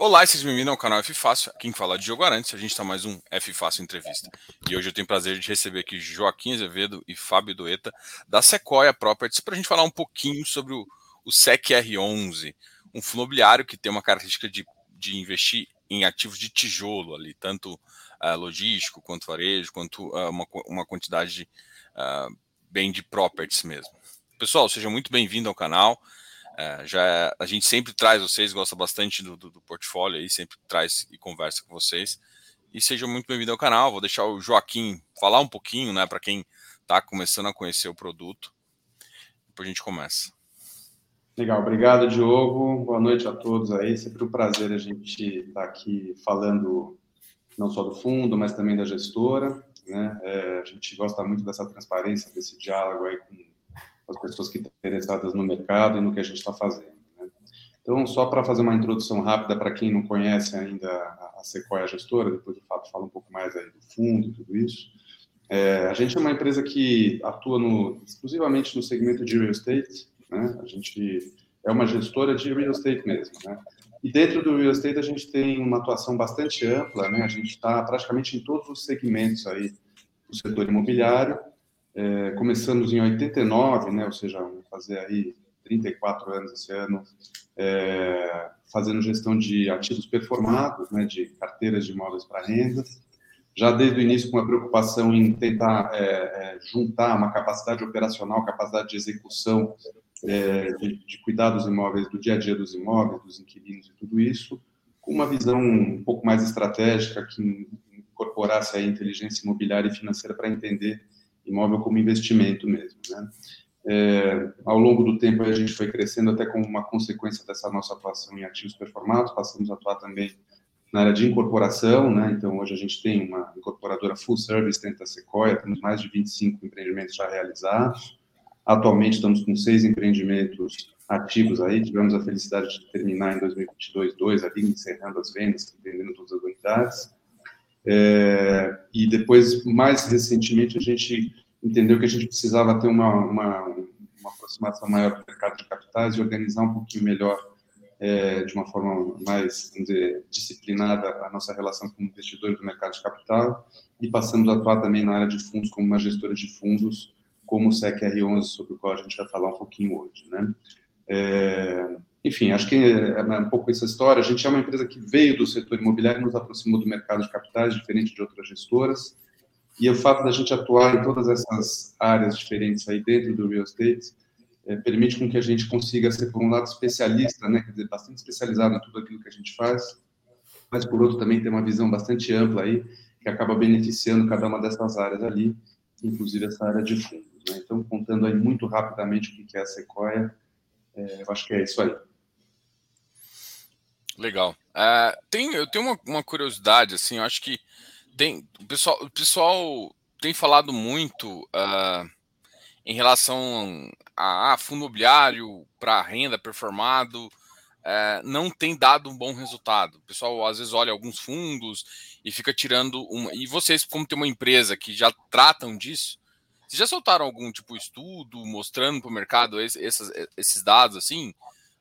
Olá, vocês bem-vindos ao canal F Fácil. Quem fala é Diogo Arantes, a gente está mais um F Fácil Entrevista. E hoje eu tenho o prazer de receber aqui Joaquim Azevedo e Fábio Dueta, da Sequoia Properties, para a gente falar um pouquinho sobre o, o SEC R11, um fundo imobiliário que tem uma característica de, de investir em ativos de tijolo ali, tanto uh, logístico, quanto varejo, quanto uh, uma, uma quantidade uh, bem de properties mesmo. Pessoal, seja muito bem-vindo ao canal. É, já a gente sempre traz vocês, gosta bastante do, do, do, portfólio aí, sempre traz e conversa com vocês. E sejam muito bem-vindos ao canal. Vou deixar o Joaquim falar um pouquinho, né, para quem está começando a conhecer o produto. Depois a gente começa. Legal, obrigado, Diogo. Boa noite a todos aí. Sempre um prazer a gente estar tá aqui falando não só do fundo, mas também da gestora. Né? É, a gente gosta muito dessa transparência, desse diálogo aí com as pessoas que estão interessadas no mercado e no que a gente está fazendo. Né? Então, só para fazer uma introdução rápida para quem não conhece ainda a Sequoia Gestora, depois o Fábio fala um pouco mais aí do fundo e tudo isso. É, a gente é uma empresa que atua no, exclusivamente no segmento de real estate, né? A gente é uma gestora de real estate mesmo, né? E dentro do real estate a gente tem uma atuação bastante ampla, né? A gente está praticamente em todos os segmentos aí do setor imobiliário, é, começamos em 89, né, ou seja, vamos fazer aí 34 anos esse ano, é, fazendo gestão de ativos performados, né, de carteiras de imóveis para renda. Já desde o início, com a preocupação em tentar é, é, juntar uma capacidade operacional, capacidade de execução, é, de, de cuidar dos imóveis, do dia a dia dos imóveis, dos inquilinos e tudo isso, com uma visão um pouco mais estratégica que incorporasse a inteligência imobiliária e financeira para entender imóvel como investimento mesmo, né? É, ao longo do tempo a gente foi crescendo até como uma consequência dessa nossa atuação em ativos performados, passamos a atuar também na área de incorporação, né? Então hoje a gente tem uma incorporadora full service dentro da Sequoia, temos mais de 25 empreendimentos já realizados. Atualmente estamos com seis empreendimentos ativos aí, tivemos a felicidade de terminar em 2022 dois ali encerrando as vendas, vendendo todas as unidades. É, e depois, mais recentemente, a gente entendeu que a gente precisava ter uma, uma, uma aproximação maior do mercado de capitais e organizar um pouquinho melhor, é, de uma forma mais dizer, disciplinada, a nossa relação com investidores do mercado de capital e passamos a atuar também na área de fundos como uma gestora de fundos, como o SEC R11, sobre o qual a gente vai falar um pouquinho hoje. Né? É, enfim, acho que é um pouco essa história. A gente é uma empresa que veio do setor imobiliário, nos aproximou do mercado de capitais, diferente de outras gestoras. E o fato da gente atuar em todas essas áreas diferentes aí dentro do real estate é, permite com que a gente consiga ser, por um lado, especialista, né, quer dizer, bastante especializado em tudo aquilo que a gente faz, mas, por outro, também tem uma visão bastante ampla aí, que acaba beneficiando cada uma dessas áreas ali, inclusive essa área de fundos. Né? Então, contando aí muito rapidamente o que é a Sequoia, é, eu acho que é isso aí. Legal. Uh, tem, eu tenho uma, uma, curiosidade, assim, eu acho que tem, o, pessoal, o pessoal tem falado muito uh, em relação a, a fundo imobiliário para renda performado, uh, não tem dado um bom resultado. O pessoal às vezes olha alguns fundos e fica tirando uma. E vocês, como tem uma empresa que já tratam disso, vocês já soltaram algum tipo de estudo mostrando para o mercado esses, esses dados assim?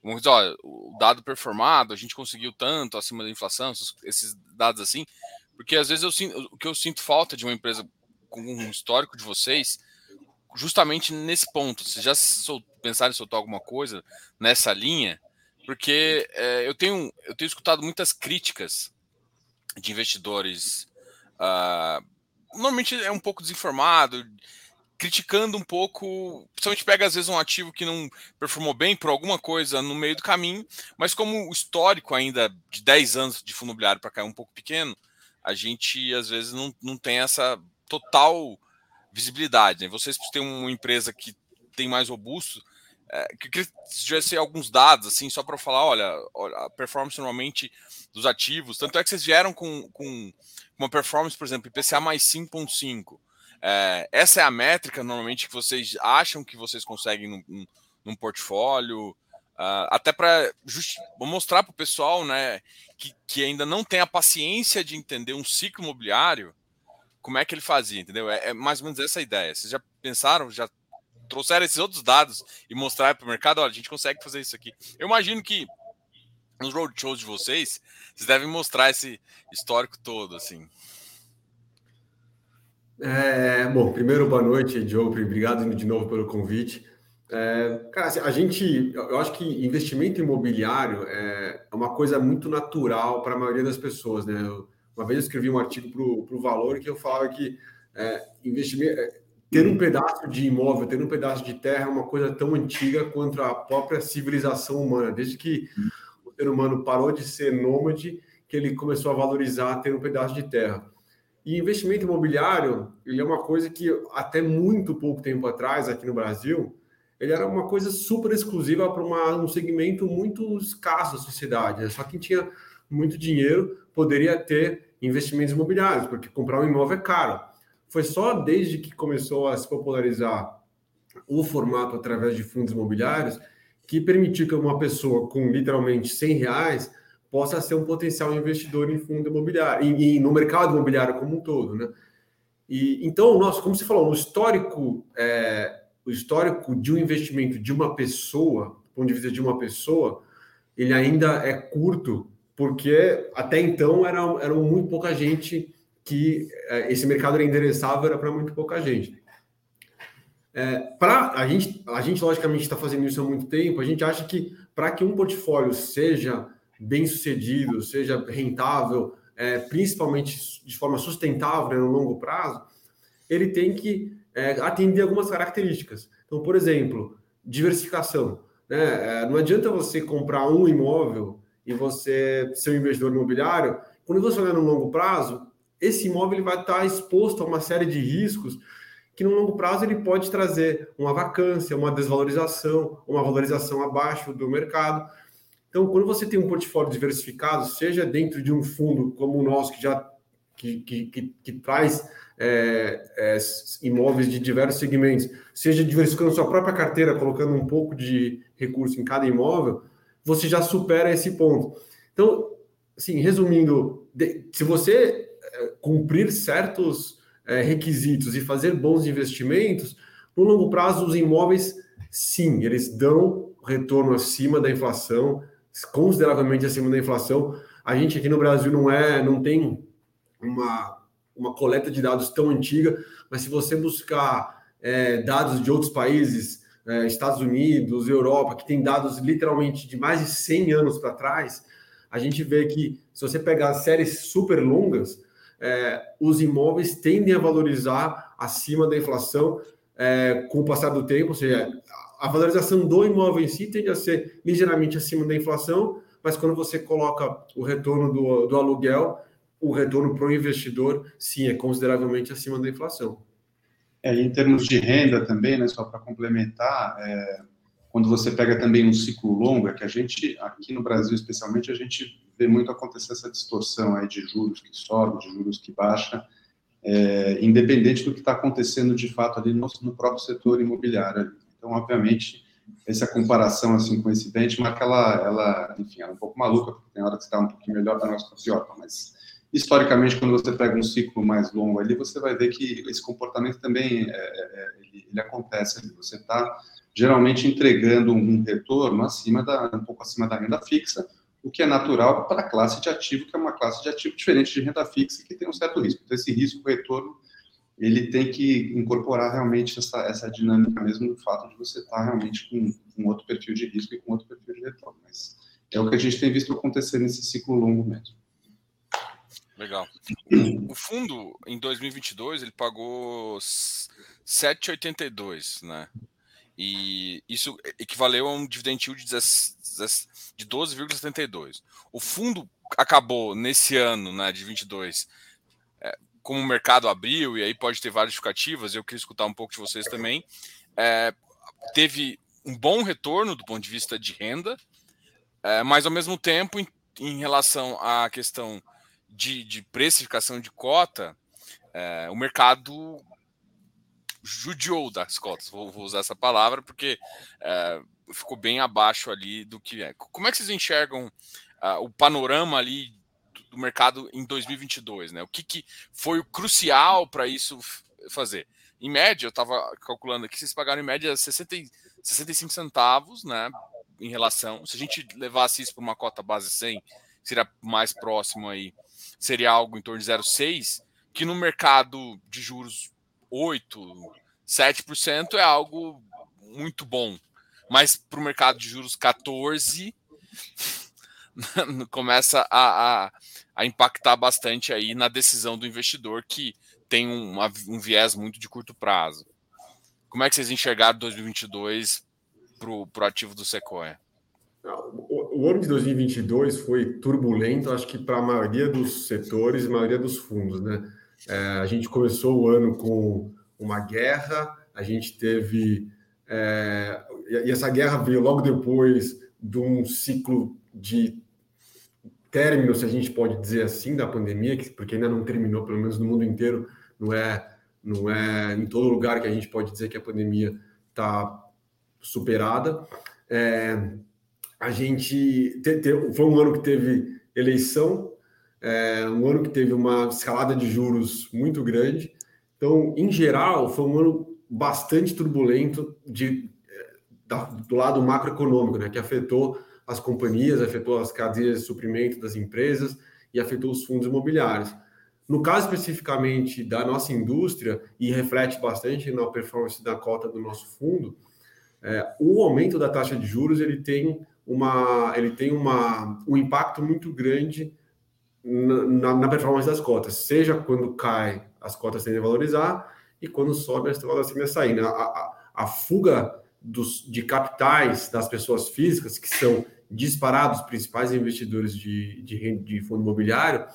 Vamos dizer, ó, o dado performado, a gente conseguiu tanto acima da inflação, esses dados assim, porque às vezes eu o que eu sinto falta de uma empresa com um histórico de vocês, justamente nesse ponto. Vocês já pensaram em soltar alguma coisa nessa linha? Porque é, eu, tenho, eu tenho escutado muitas críticas de investidores. Uh, normalmente é um pouco desinformado, criticando um pouco, principalmente pega às vezes um ativo que não performou bem por alguma coisa no meio do caminho, mas como o histórico ainda de 10 anos de fundo imobiliário para cá é um pouco pequeno, a gente às vezes não, não tem essa total visibilidade. Né? Vocês têm uma empresa que tem mais robusto, é, que tivesse alguns dados, assim, só para falar, olha, a performance normalmente dos ativos, tanto é que vocês vieram com, com uma performance, por exemplo, IPCA mais 5.5, é, essa é a métrica normalmente que vocês acham que vocês conseguem num, num portfólio, uh, até para mostrar para o pessoal né, que, que ainda não tem a paciência de entender um ciclo imobiliário, como é que ele fazia, entendeu? É, é mais ou menos essa a ideia. Vocês já pensaram, já trouxeram esses outros dados e mostrar para o mercado, olha, a gente consegue fazer isso aqui. Eu imagino que nos roadshows de vocês, vocês devem mostrar esse histórico todo, assim. É, bom, primeiro, boa noite, Joe. Obrigado de novo pelo convite. É, cara, assim, a gente, eu acho que investimento imobiliário é uma coisa muito natural para a maioria das pessoas, né? uma vez eu escrevi um artigo para o Valor que eu falava que é, investimento, é, ter um pedaço de imóvel, ter um pedaço de terra é uma coisa tão antiga quanto a própria civilização humana. Desde que o ser humano parou de ser nômade, que ele começou a valorizar ter um pedaço de terra. E investimento imobiliário, ele é uma coisa que até muito pouco tempo atrás, aqui no Brasil, ele era uma coisa super exclusiva para um segmento muito escasso da sociedade. Só quem tinha muito dinheiro poderia ter investimentos imobiliários, porque comprar um imóvel é caro. Foi só desde que começou a se popularizar o formato através de fundos imobiliários que permitiu que uma pessoa com literalmente 100 reais possa ser um potencial investidor em fundo imobiliário, e, no mercado imobiliário como um todo, né? E, então, nossa, como você falou, o histórico, é, o histórico de um investimento de uma pessoa, do ponto de vista de uma pessoa, ele ainda é curto, porque até então era, era muito pouca gente que é, esse mercado era endereçável, era para muito pouca gente. É, para a gente, a gente logicamente está fazendo isso há muito tempo. A gente acha que para que um portfólio seja bem sucedido, seja rentável, é, principalmente de forma sustentável né, no longo prazo, ele tem que é, atender algumas características. Então, por exemplo, diversificação. Né? É, não adianta você comprar um imóvel e você ser um investidor imobiliário. Quando você olhar no longo prazo, esse imóvel ele vai estar exposto a uma série de riscos que no longo prazo ele pode trazer uma vacância, uma desvalorização, uma valorização abaixo do mercado. Então, quando você tem um portfólio diversificado, seja dentro de um fundo como o nosso, que já que, que, que, que traz é, é, imóveis de diversos segmentos, seja diversificando sua própria carteira, colocando um pouco de recurso em cada imóvel, você já supera esse ponto. Então, assim, resumindo, se você é, cumprir certos é, requisitos e fazer bons investimentos, no longo prazo, os imóveis, sim, eles dão retorno acima da inflação, consideravelmente acima da inflação. A gente aqui no Brasil não é, não tem uma, uma coleta de dados tão antiga, mas se você buscar é, dados de outros países, é, Estados Unidos, Europa, que tem dados literalmente de mais de 100 anos para trás, a gente vê que se você pegar séries super longas, é, os imóveis tendem a valorizar acima da inflação é, com o passar do tempo, ou seja, a valorização do imóvel em si tende a ser ligeiramente acima da inflação, mas quando você coloca o retorno do, do aluguel, o retorno para o investidor, sim, é consideravelmente acima da inflação. É, em termos de renda também, né, só para complementar, é, quando você pega também um ciclo longo, é que a gente, aqui no Brasil especialmente, a gente vê muito acontecer essa distorção aí de juros que sobe, de juros que baixa, é, independente do que está acontecendo de fato ali no, no próprio setor imobiliário. Então, obviamente, essa comparação assim com esse benchmark, ela, ela enfim, ela é um pouco maluca, porque tem hora que está um pouquinho melhor, para nós está pior, mas historicamente, quando você pega um ciclo mais longo ali, você vai ver que esse comportamento também é, é, é ele, ele, acontece ali. Você está geralmente entregando um retorno acima da, um pouco acima da renda fixa, o que é natural para a classe de ativo, que é uma classe de ativo diferente de renda fixa, que tem um certo risco. Então, esse risco-retorno ele tem que incorporar realmente essa, essa dinâmica mesmo do fato de você estar realmente com um outro perfil de risco e com outro perfil de retorno. Mas é o que a gente tem visto acontecer nesse ciclo longo mesmo. Legal. O fundo, em 2022, ele pagou 7,82, né? E isso equivaleu a um dividend yield de 12,72. O fundo acabou nesse ano, né, de 22, como o mercado abriu, e aí pode ter várias justificativas, eu queria escutar um pouco de vocês também, é, teve um bom retorno do ponto de vista de renda, é, mas ao mesmo tempo, em, em relação à questão de, de precificação de cota, é, o mercado judiou das cotas, vou, vou usar essa palavra, porque é, ficou bem abaixo ali do que é. Como é que vocês enxergam uh, o panorama ali do mercado em 2022, né? O que, que foi o crucial para isso fazer? Em média, eu estava calculando aqui, vocês pagaram em média 60, 65 centavos, né? em relação. Se a gente levasse isso para uma cota base 100, seria mais próximo aí, seria algo em torno de 0,6, que no mercado de juros 8, 7% é algo muito bom. Mas para o mercado de juros 14, começa a, a, a, impactar bastante aí na decisão do investidor que tem um, viés muito de curto prazo. Como é que vocês enxergaram 2022 para o ativo do Sequoia? O, o ano de 2022 foi turbulento, acho que para a maioria dos setores e maioria dos fundos, né? É, a gente começou o ano com uma guerra, a gente teve. É, e essa guerra veio logo depois de um ciclo de término, se a gente pode dizer assim, da pandemia, porque ainda não terminou, pelo menos no mundo inteiro, não é, não é em todo lugar que a gente pode dizer que a pandemia está superada. É, a gente te, te, foi um ano que teve eleição, é, um ano que teve uma escalada de juros muito grande. Então, em geral, foi um ano bastante turbulento de, é, da, do lado macroeconômico, né, que afetou as companhias, afetou as cadeias de suprimento das empresas e afetou os fundos imobiliários. No caso especificamente da nossa indústria, e reflete bastante na performance da cota do nosso fundo, é, o aumento da taxa de juros ele tem, uma, ele tem uma, um impacto muito grande na, na, performance das cotas, seja quando cai, as cotas tendem a valorizar, e quando sobe, as cotas tendem a sair. Né? A, a, a fuga dos, de capitais das pessoas físicas, que são disparados principais investidores de, de, de fundo imobiliário,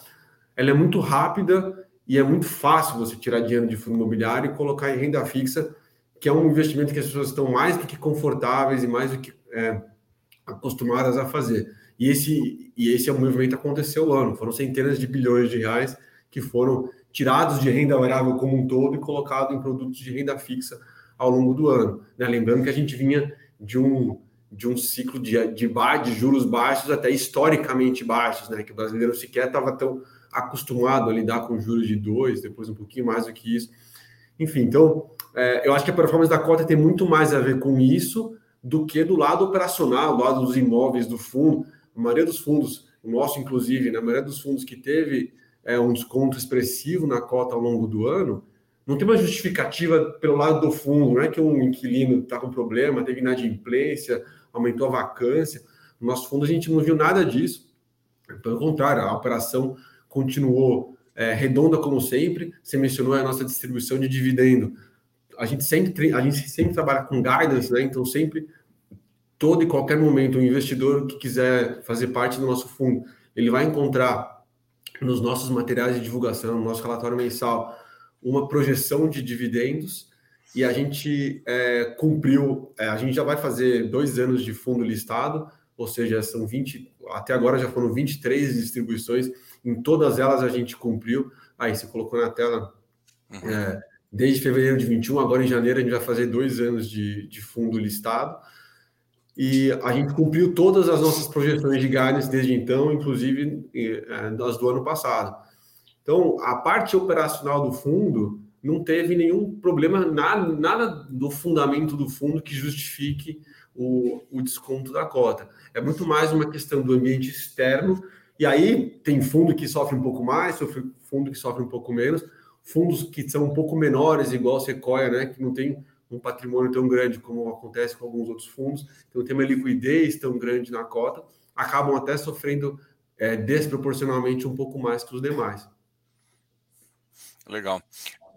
ela é muito rápida e é muito fácil você tirar dinheiro de fundo imobiliário e colocar em renda fixa, que é um investimento que as pessoas estão mais do que confortáveis e mais do que é, acostumadas a fazer. E esse, e esse é o movimento que aconteceu o ano. Foram centenas de bilhões de reais que foram tirados de renda variável como um todo e colocados em produtos de renda fixa ao longo do ano. Né? Lembrando que a gente vinha de um de um ciclo de, de, de juros baixos até historicamente baixos, né? Que o brasileiro sequer estava tão acostumado a lidar com juros de dois, depois um pouquinho mais do que isso. Enfim, então é, eu acho que a performance da cota tem muito mais a ver com isso do que do lado operacional, do lado dos imóveis do fundo. A maioria dos fundos, o nosso inclusive, na né? maioria dos fundos que teve é, um desconto expressivo na cota ao longo do ano, não tem uma justificativa pelo lado do fundo, não é que um inquilino está com problema, teve inadimplência, aumentou a vacância. No nosso fundo, a gente não viu nada disso. Pelo contrário, a operação continuou é, redonda como sempre. Você mencionou a nossa distribuição de dividendo. A gente sempre, a gente sempre trabalha com guidance, né? Então, sempre, todo e qualquer momento, o investidor que quiser fazer parte do nosso fundo, ele vai encontrar nos nossos materiais de divulgação, no nosso relatório mensal, uma projeção de dividendos e a gente é, cumpriu, é, a gente já vai fazer dois anos de fundo listado, ou seja, são 20, até agora já foram 23 distribuições, em todas elas a gente cumpriu. Aí você colocou na tela, uhum. é, desde fevereiro de 21, agora em janeiro a gente vai fazer dois anos de, de fundo listado. E a gente cumpriu todas as nossas projeções de guidance desde então, inclusive é, as do ano passado. Então, a parte operacional do fundo, não teve nenhum problema, nada, nada do fundamento do fundo que justifique o, o desconto da cota. É muito mais uma questão do ambiente externo, e aí tem fundo que sofre um pouco mais, fundo que sofre um pouco menos, fundos que são um pouco menores, igual Sequoia, né, que não tem um patrimônio tão grande como acontece com alguns outros fundos, que não tem uma liquidez tão grande na cota, acabam até sofrendo é, desproporcionalmente um pouco mais que os demais. Legal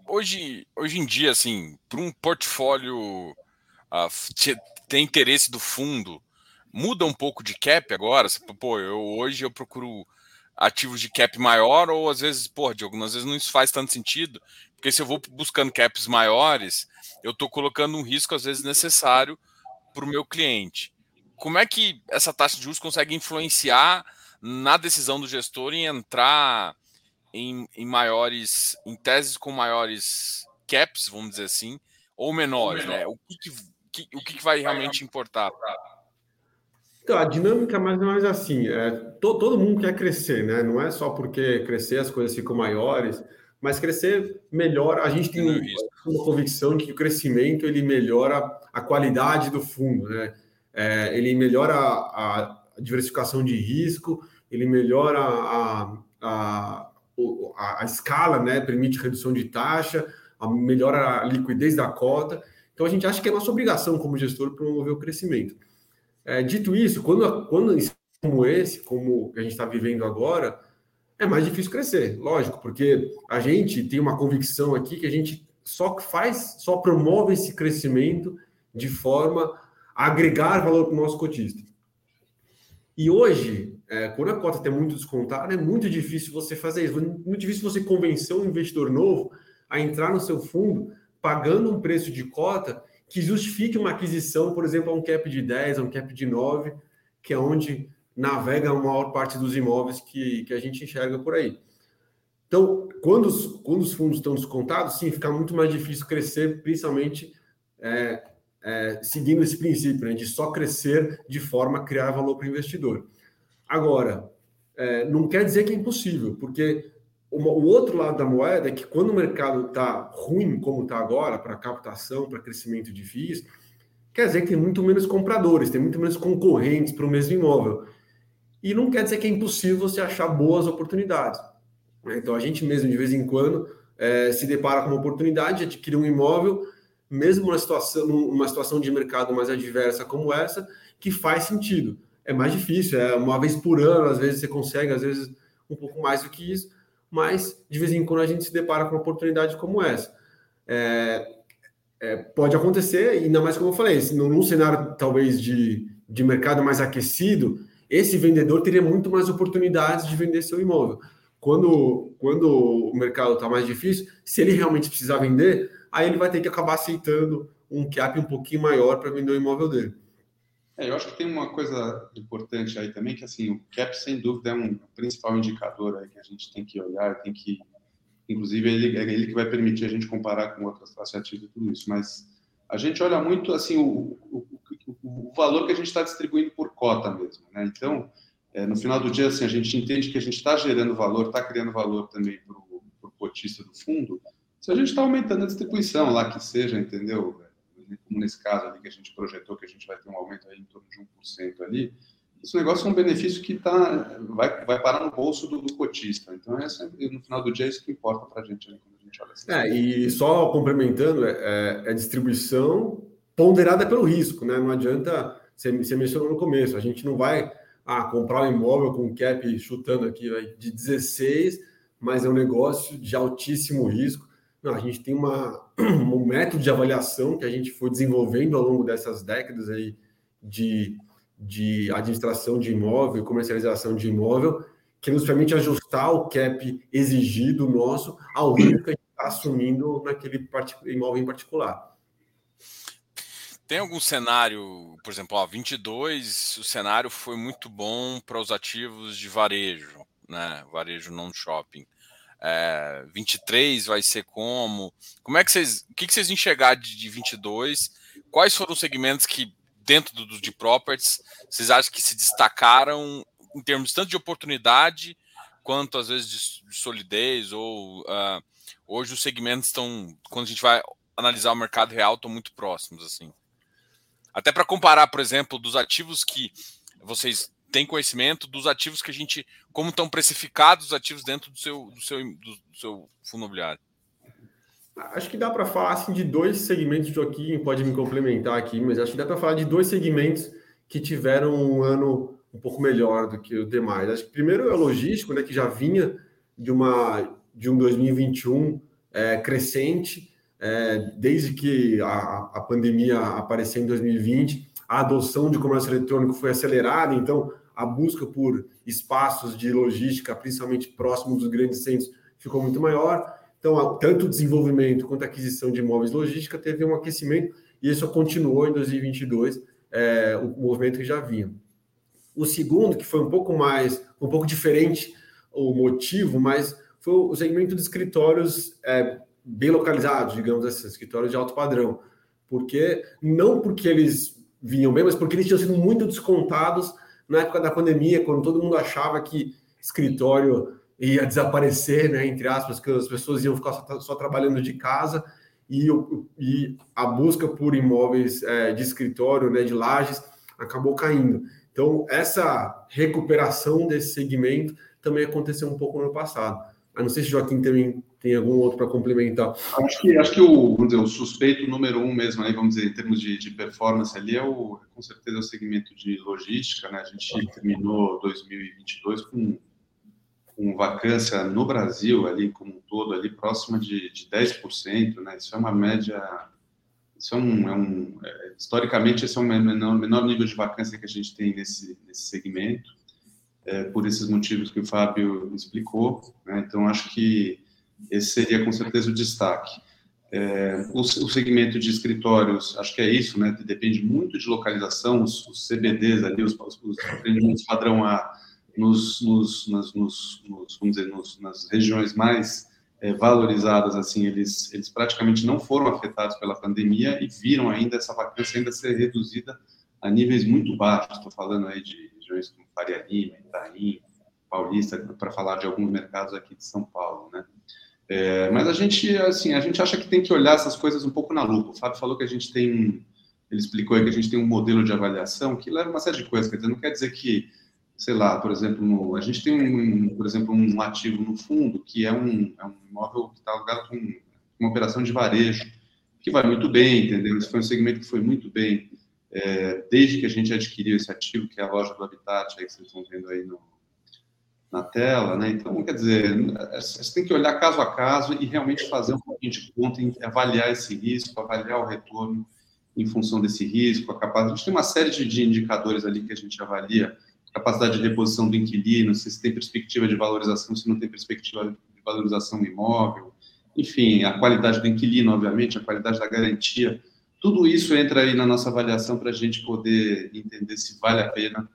hoje, hoje em dia, assim, para um portfólio uh, ter interesse do fundo, muda um pouco de cap agora? Pô, eu, hoje eu procuro ativos de cap maior, ou às vezes, pô, de algumas vezes não isso faz tanto sentido, porque se eu vou buscando caps maiores, eu estou colocando um risco, às vezes, necessário para o meu cliente. Como é que essa taxa de juros consegue influenciar na decisão do gestor em entrar em, em maiores, em teses com maiores caps, vamos dizer assim, ou menores, né? O que, que, o que vai realmente importar? Então, a dinâmica é mais ou menos assim, é, to, todo mundo quer crescer, né? Não é só porque crescer as coisas ficam maiores, mas crescer melhor. A gente tem uma convicção de que o crescimento ele melhora a qualidade do fundo, né? é, ele melhora a, a, diversificação de risco, ele melhora a, a, a, a escala, né? Permite redução de taxa, melhora a liquidez da cota. Então a gente acha que é nossa obrigação como gestor promover o crescimento. É, dito isso, quando, quando como esse, como a gente está vivendo agora, é mais difícil crescer, lógico, porque a gente tem uma convicção aqui que a gente só faz, só promove esse crescimento de forma a agregar valor para o nosso cotista. E hoje, é, quando a cota está muito descontada, é muito difícil você fazer isso. Muito difícil você convencer um investidor novo a entrar no seu fundo pagando um preço de cota que justifique uma aquisição, por exemplo, a um cap de 10, a um cap de 9, que é onde navega a maior parte dos imóveis que, que a gente enxerga por aí. Então, quando os, quando os fundos estão descontados, sim, fica muito mais difícil crescer, principalmente é, é, seguindo esse princípio né, de só crescer de forma a criar valor para o investidor. Agora, é, não quer dizer que é impossível, porque o, o outro lado da moeda é que quando o mercado está ruim, como está agora, para captação, para crescimento de FIIs, quer dizer que tem muito menos compradores, tem muito menos concorrentes para o mesmo imóvel. E não quer dizer que é impossível você achar boas oportunidades. Né? Então, a gente mesmo, de vez em quando, é, se depara com uma oportunidade de adquirir um imóvel, mesmo numa situação, numa situação de mercado mais adversa como essa, que faz sentido. É mais difícil, é uma vez por ano, às vezes você consegue, às vezes um pouco mais do que isso, mas de vez em quando a gente se depara com uma oportunidade como essa. É, é, pode acontecer, ainda mais como eu falei, num cenário talvez de, de mercado mais aquecido, esse vendedor teria muito mais oportunidades de vender seu imóvel. Quando, quando o mercado está mais difícil, se ele realmente precisar vender, aí ele vai ter que acabar aceitando um cap um pouquinho maior para vender o imóvel dele. É, eu acho que tem uma coisa importante aí também, que assim, o cap sem dúvida é um principal indicador aí que a gente tem que olhar, tem que, inclusive, ele, é ele que vai permitir a gente comparar com outras classes ativas e tudo isso, mas a gente olha muito assim o, o, o, valor que a gente está distribuindo por cota mesmo, né? Então, é, no final do dia, assim, a gente entende que a gente está gerando valor, está criando valor também para o cotista do fundo, se a gente está aumentando a distribuição lá que seja, entendeu? Como nesse caso ali que a gente projetou, que a gente vai ter um aumento aí em torno de 1% ali, esse negócio é um benefício que tá, vai, vai parar no bolso do, do cotista. Então, essa, no final do dia, é isso que importa para a gente quando a gente olha assim. É, e só complementando, é, é, é, distribuição ponderada pelo risco, né? Não adianta, você, você mencionou no começo, a gente não vai ah, comprar um imóvel com cap chutando aqui de 16, mas é um negócio de altíssimo risco. A gente tem uma, um método de avaliação que a gente foi desenvolvendo ao longo dessas décadas aí de, de administração de imóvel, comercialização de imóvel, que nos permite ajustar o cap exigido nosso ao risco que a gente está assumindo naquele imóvel em particular. Tem algum cenário, por exemplo, ó, 22, o cenário foi muito bom para os ativos de varejo, né? Varejo não shopping é, 23 vai ser como? Como é que vocês, o que, vocês enxergaram de, de 22? Quais foram os segmentos que dentro do de properties vocês acham que se destacaram em termos tanto de oportunidade quanto às vezes de, de solidez ou uh, hoje os segmentos estão quando a gente vai analisar o mercado real estão muito próximos assim. Até para comparar, por exemplo, dos ativos que vocês tem conhecimento dos ativos que a gente, como estão precificados os ativos dentro do seu, do seu, do seu fundo imobiliário? Acho que dá para falar assim, de dois segmentos, Joaquim pode me complementar aqui, mas acho que dá para falar de dois segmentos que tiveram um ano um pouco melhor do que os demais. Acho que primeiro é o logístico, né, que já vinha de, uma, de um 2021 é, crescente, é, desde que a, a pandemia apareceu em 2020, a adoção de comércio eletrônico foi acelerada, então a busca por espaços de logística, principalmente próximos dos grandes centros, ficou muito maior. Então, tanto o desenvolvimento quanto a aquisição de imóveis logística teve um aquecimento e isso continuou em 2022, é, o movimento que já vinha. O segundo, que foi um pouco mais, um pouco diferente o motivo, mas foi o segmento de escritórios é, bem localizados, digamos assim, escritórios de alto padrão. Porque, não porque eles vinham bem, mas porque eles tinham sido muito descontados na época da pandemia, quando todo mundo achava que escritório ia desaparecer, né, entre aspas, que as pessoas iam ficar só, só trabalhando de casa e, e, a busca por imóveis é, de escritório, né, de lajes, acabou caindo. Então, essa recuperação desse segmento também aconteceu um pouco no passado. A não sei se o Joaquim também tem algum outro para complementar. Acho que, acho que o, vamos dizer, o suspeito número um mesmo, aí, vamos dizer, em termos de, de performance ali, é o, com certeza é o segmento de logística. Né? A gente terminou 2022 com, com vacância no Brasil, ali como um todo, ali próxima de, de 10%. Né? Isso é uma média isso é um, é um é, historicamente esse é o menor, menor, nível de vacância que a gente tem nesse, nesse segmento, é, por esses motivos que o Fábio explicou. Né? Então acho que esse seria com certeza o destaque. É, o, o, segmento de escritórios, acho que é isso, né? Depende muito de localização, os, os CBDs ali, os, os, os padrão A, nos, nos, nos, nos, vamos dizer, nas regiões mais é, valorizadas, assim, eles, eles praticamente não foram afetados pela pandemia e viram ainda essa vacância ainda ser reduzida a níveis muito baixos. Estou falando aí de regiões como Faria Lima, Itaim, Paulista, para falar de alguns mercados aqui de São Paulo, né? É, mas a gente, assim, a gente acha que tem que olhar essas coisas um pouco na lupa. O Fábio falou que a gente tem, ele explicou aí que a gente tem um modelo de avaliação que leva uma série de coisas. Quer dizer, não quer dizer que sei lá, por exemplo, no, a gente tem, um, por exemplo, um ativo no fundo que é um, é um imóvel que está alugado com uma operação de varejo, que vai muito bem, entendeu? Esse foi um segmento que foi muito bem é, desde que a gente adquiriu esse ativo, que é a loja do Habitat, aí que vocês estão vendo aí no, na tela, né? Então, quer dizer, você tem que olhar caso a caso e realmente fazer um pouquinho de conta, avaliar esse risco, avaliar o retorno em função desse risco, a capacidade. A gente tem uma série de indicadores ali que a gente avalia capacidade de reposição do inquilino, se tem perspectiva de valorização, se não tem perspectiva de valorização do imóvel, enfim, a qualidade do inquilino, obviamente, a qualidade da garantia, tudo isso entra aí na nossa avaliação para a gente poder entender se vale a pena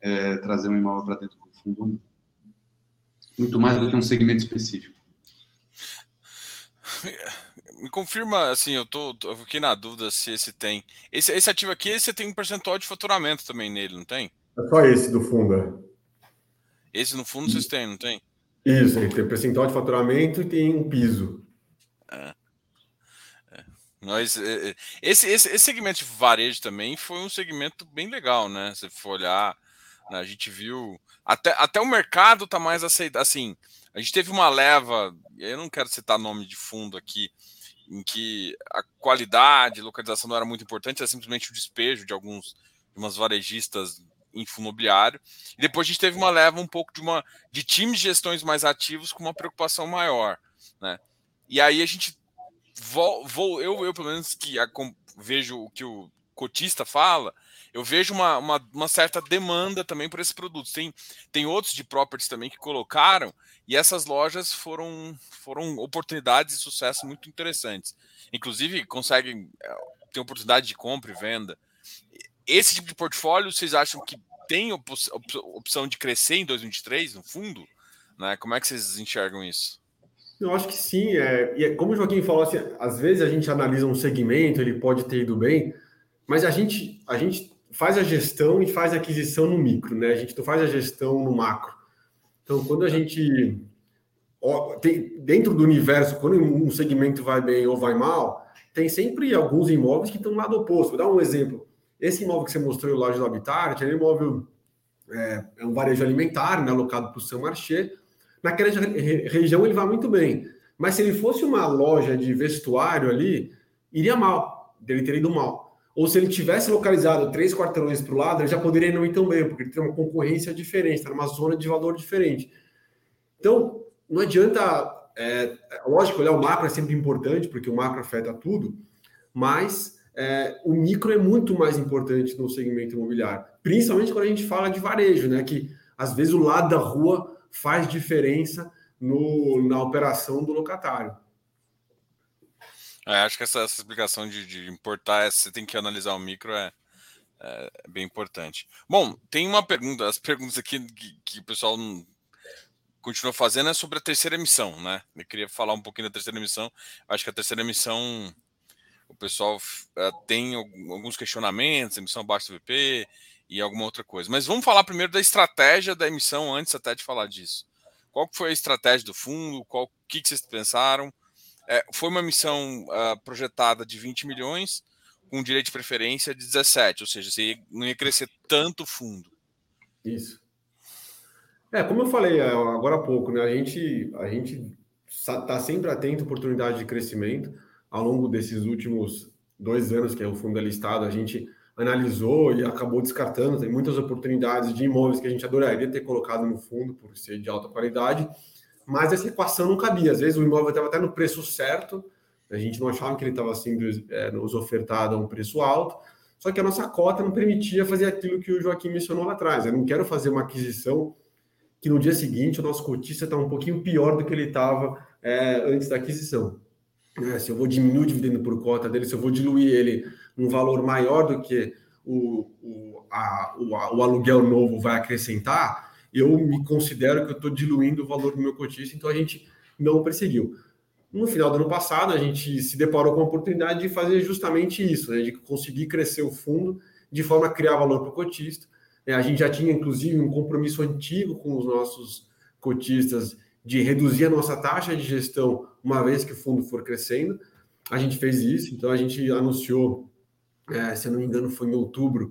é, trazer um imóvel para dentro do fundo Muito mais do que um segmento específico. Me confirma, assim, eu tô, tô aqui na dúvida se esse tem. Esse, esse ativo aqui, você tem um percentual de faturamento também nele, não tem? É só esse do fundo. É. Esse no fundo vocês têm, não tem? Isso, ele tem percentual de faturamento e tem um piso. É. Mas é, é, esse, esse, esse segmento de varejo também foi um segmento bem legal, né? Se for olhar, né, a gente viu. Até, até o mercado tá mais aceitado. Assim, a gente teve uma leva, eu não quero citar nome de fundo aqui, em que a qualidade, localização não era muito importante, era simplesmente o despejo de alguns de umas varejistas em fundo imobiliário. E depois a gente teve uma leva um pouco de uma de times de gestões mais ativos com uma preocupação maior, né? E aí a gente vou, vou eu, eu pelo menos que a, vejo o que o cotista fala, eu vejo uma, uma, uma, certa demanda também por esses produtos. Tem, tem outros de properties também que colocaram, e essas lojas foram, foram oportunidades de sucesso muito interessantes. Inclusive, conseguem eh, ter oportunidade de compra e venda. Esse tipo de portfólio, vocês acham que tem op opção de crescer em 2023, no fundo? Né? Como é que vocês enxergam isso? Eu acho que sim. É, e é, como o Joaquim falou, assim, às vezes a gente analisa um segmento, ele pode ter ido bem, mas a gente, a gente faz a gestão e faz a aquisição no micro, né? A gente não faz a gestão no macro. Então, quando a gente ó, tem, dentro do universo, quando um segmento vai bem ou vai mal, tem sempre alguns imóveis que estão no lado oposto. Vou dar um exemplo. Esse imóvel que você mostrou, o Loja do Habitat, é um imóvel, é, é um varejo alimentar, né, alocado para o São Marché. Naquela região ele vai muito bem. Mas se ele fosse uma loja de vestuário ali, iria mal. Ele teria ido mal. Ou se ele tivesse localizado três quarteirões para o lado, ele já poderia não ir tão bem, porque ele tem uma concorrência diferente, está numa zona de valor diferente. Então, não adianta. É, lógico, olhar o macro é sempre importante, porque o macro afeta tudo, mas é, o micro é muito mais importante no segmento imobiliário, principalmente quando a gente fala de varejo, né? Que às vezes o lado da rua faz diferença no, na operação do locatário. É, acho que essa, essa explicação de, de, importar, você tem que analisar o micro é, é, bem importante. Bom, tem uma pergunta, as perguntas aqui que, que o pessoal continua fazendo é sobre a terceira emissão, né? Eu queria falar um pouquinho da terceira emissão. Acho que a terceira emissão o pessoal uh, tem alguns questionamentos, emissão abaixo do VP e alguma outra coisa. Mas vamos falar primeiro da estratégia da emissão antes até de falar disso. Qual foi a estratégia do fundo? Qual o que, que vocês pensaram? É, foi uma emissão uh, projetada de 20 milhões. com direito de preferência de 17, ou seja, você não ia crescer tanto fundo. Isso. É, como eu falei é, agora há pouco, né? A gente, a gente está sempre atento à oportunidade de crescimento. Ao longo desses últimos dois anos que é o fundo é listado, a gente analisou e acabou descartando. Tem muitas oportunidades de imóveis que a gente adoraria ter colocado no fundo por ser de alta qualidade, mas essa equação não cabia. Às vezes o imóvel estava até no preço certo, a gente não achava que ele estava sendo é, nos ofertado a um preço alto, só que a nossa cota não permitia fazer aquilo que o Joaquim mencionou lá atrás. Eu não quero fazer uma aquisição que no dia seguinte o nosso cotista está um pouquinho pior do que ele estava é, antes da aquisição. É, se eu vou diminuir o dividendo por cota dele, se eu vou diluir ele um valor maior do que o, o, a, o, o aluguel novo vai acrescentar, eu me considero que eu estou diluindo o valor do meu cotista, então a gente não perseguiu. No final do ano passado, a gente se deparou com a oportunidade de fazer justamente isso, né, de conseguir crescer o fundo de forma a criar valor para o cotista. É, a gente já tinha, inclusive, um compromisso antigo com os nossos cotistas de reduzir a nossa taxa de gestão uma vez que o fundo for crescendo. A gente fez isso, então a gente anunciou, é, se eu não me engano, foi em outubro,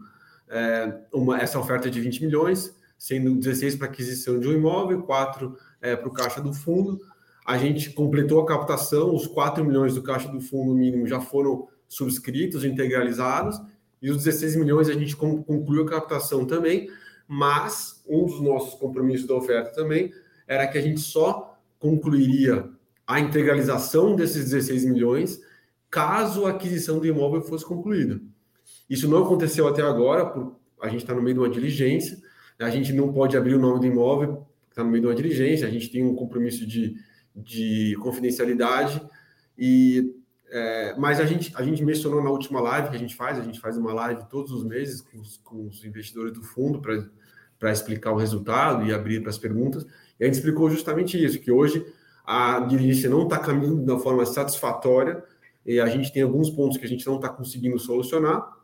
é, uma, essa oferta de 20 milhões, sendo 16 para aquisição de um imóvel, 4 é, para o caixa do fundo. A gente completou a captação, os 4 milhões do caixa do fundo mínimo já foram subscritos, integralizados, e os 16 milhões a gente concluiu a captação também, mas um dos nossos compromissos da oferta também era que a gente só concluiria a integralização desses 16 milhões caso a aquisição do imóvel fosse concluída. Isso não aconteceu até agora, por, a gente está no meio de uma diligência, a gente não pode abrir o nome do imóvel, está no meio de uma diligência, a gente tem um compromisso de de confidencialidade. E, é, mas a gente, a gente mencionou na última live que a gente faz, a gente faz uma live todos os meses com os, com os investidores do fundo para explicar o resultado e abrir para as perguntas. E a gente explicou justamente isso, que hoje a diligência não está caminhando da forma satisfatória e a gente tem alguns pontos que a gente não está conseguindo solucionar.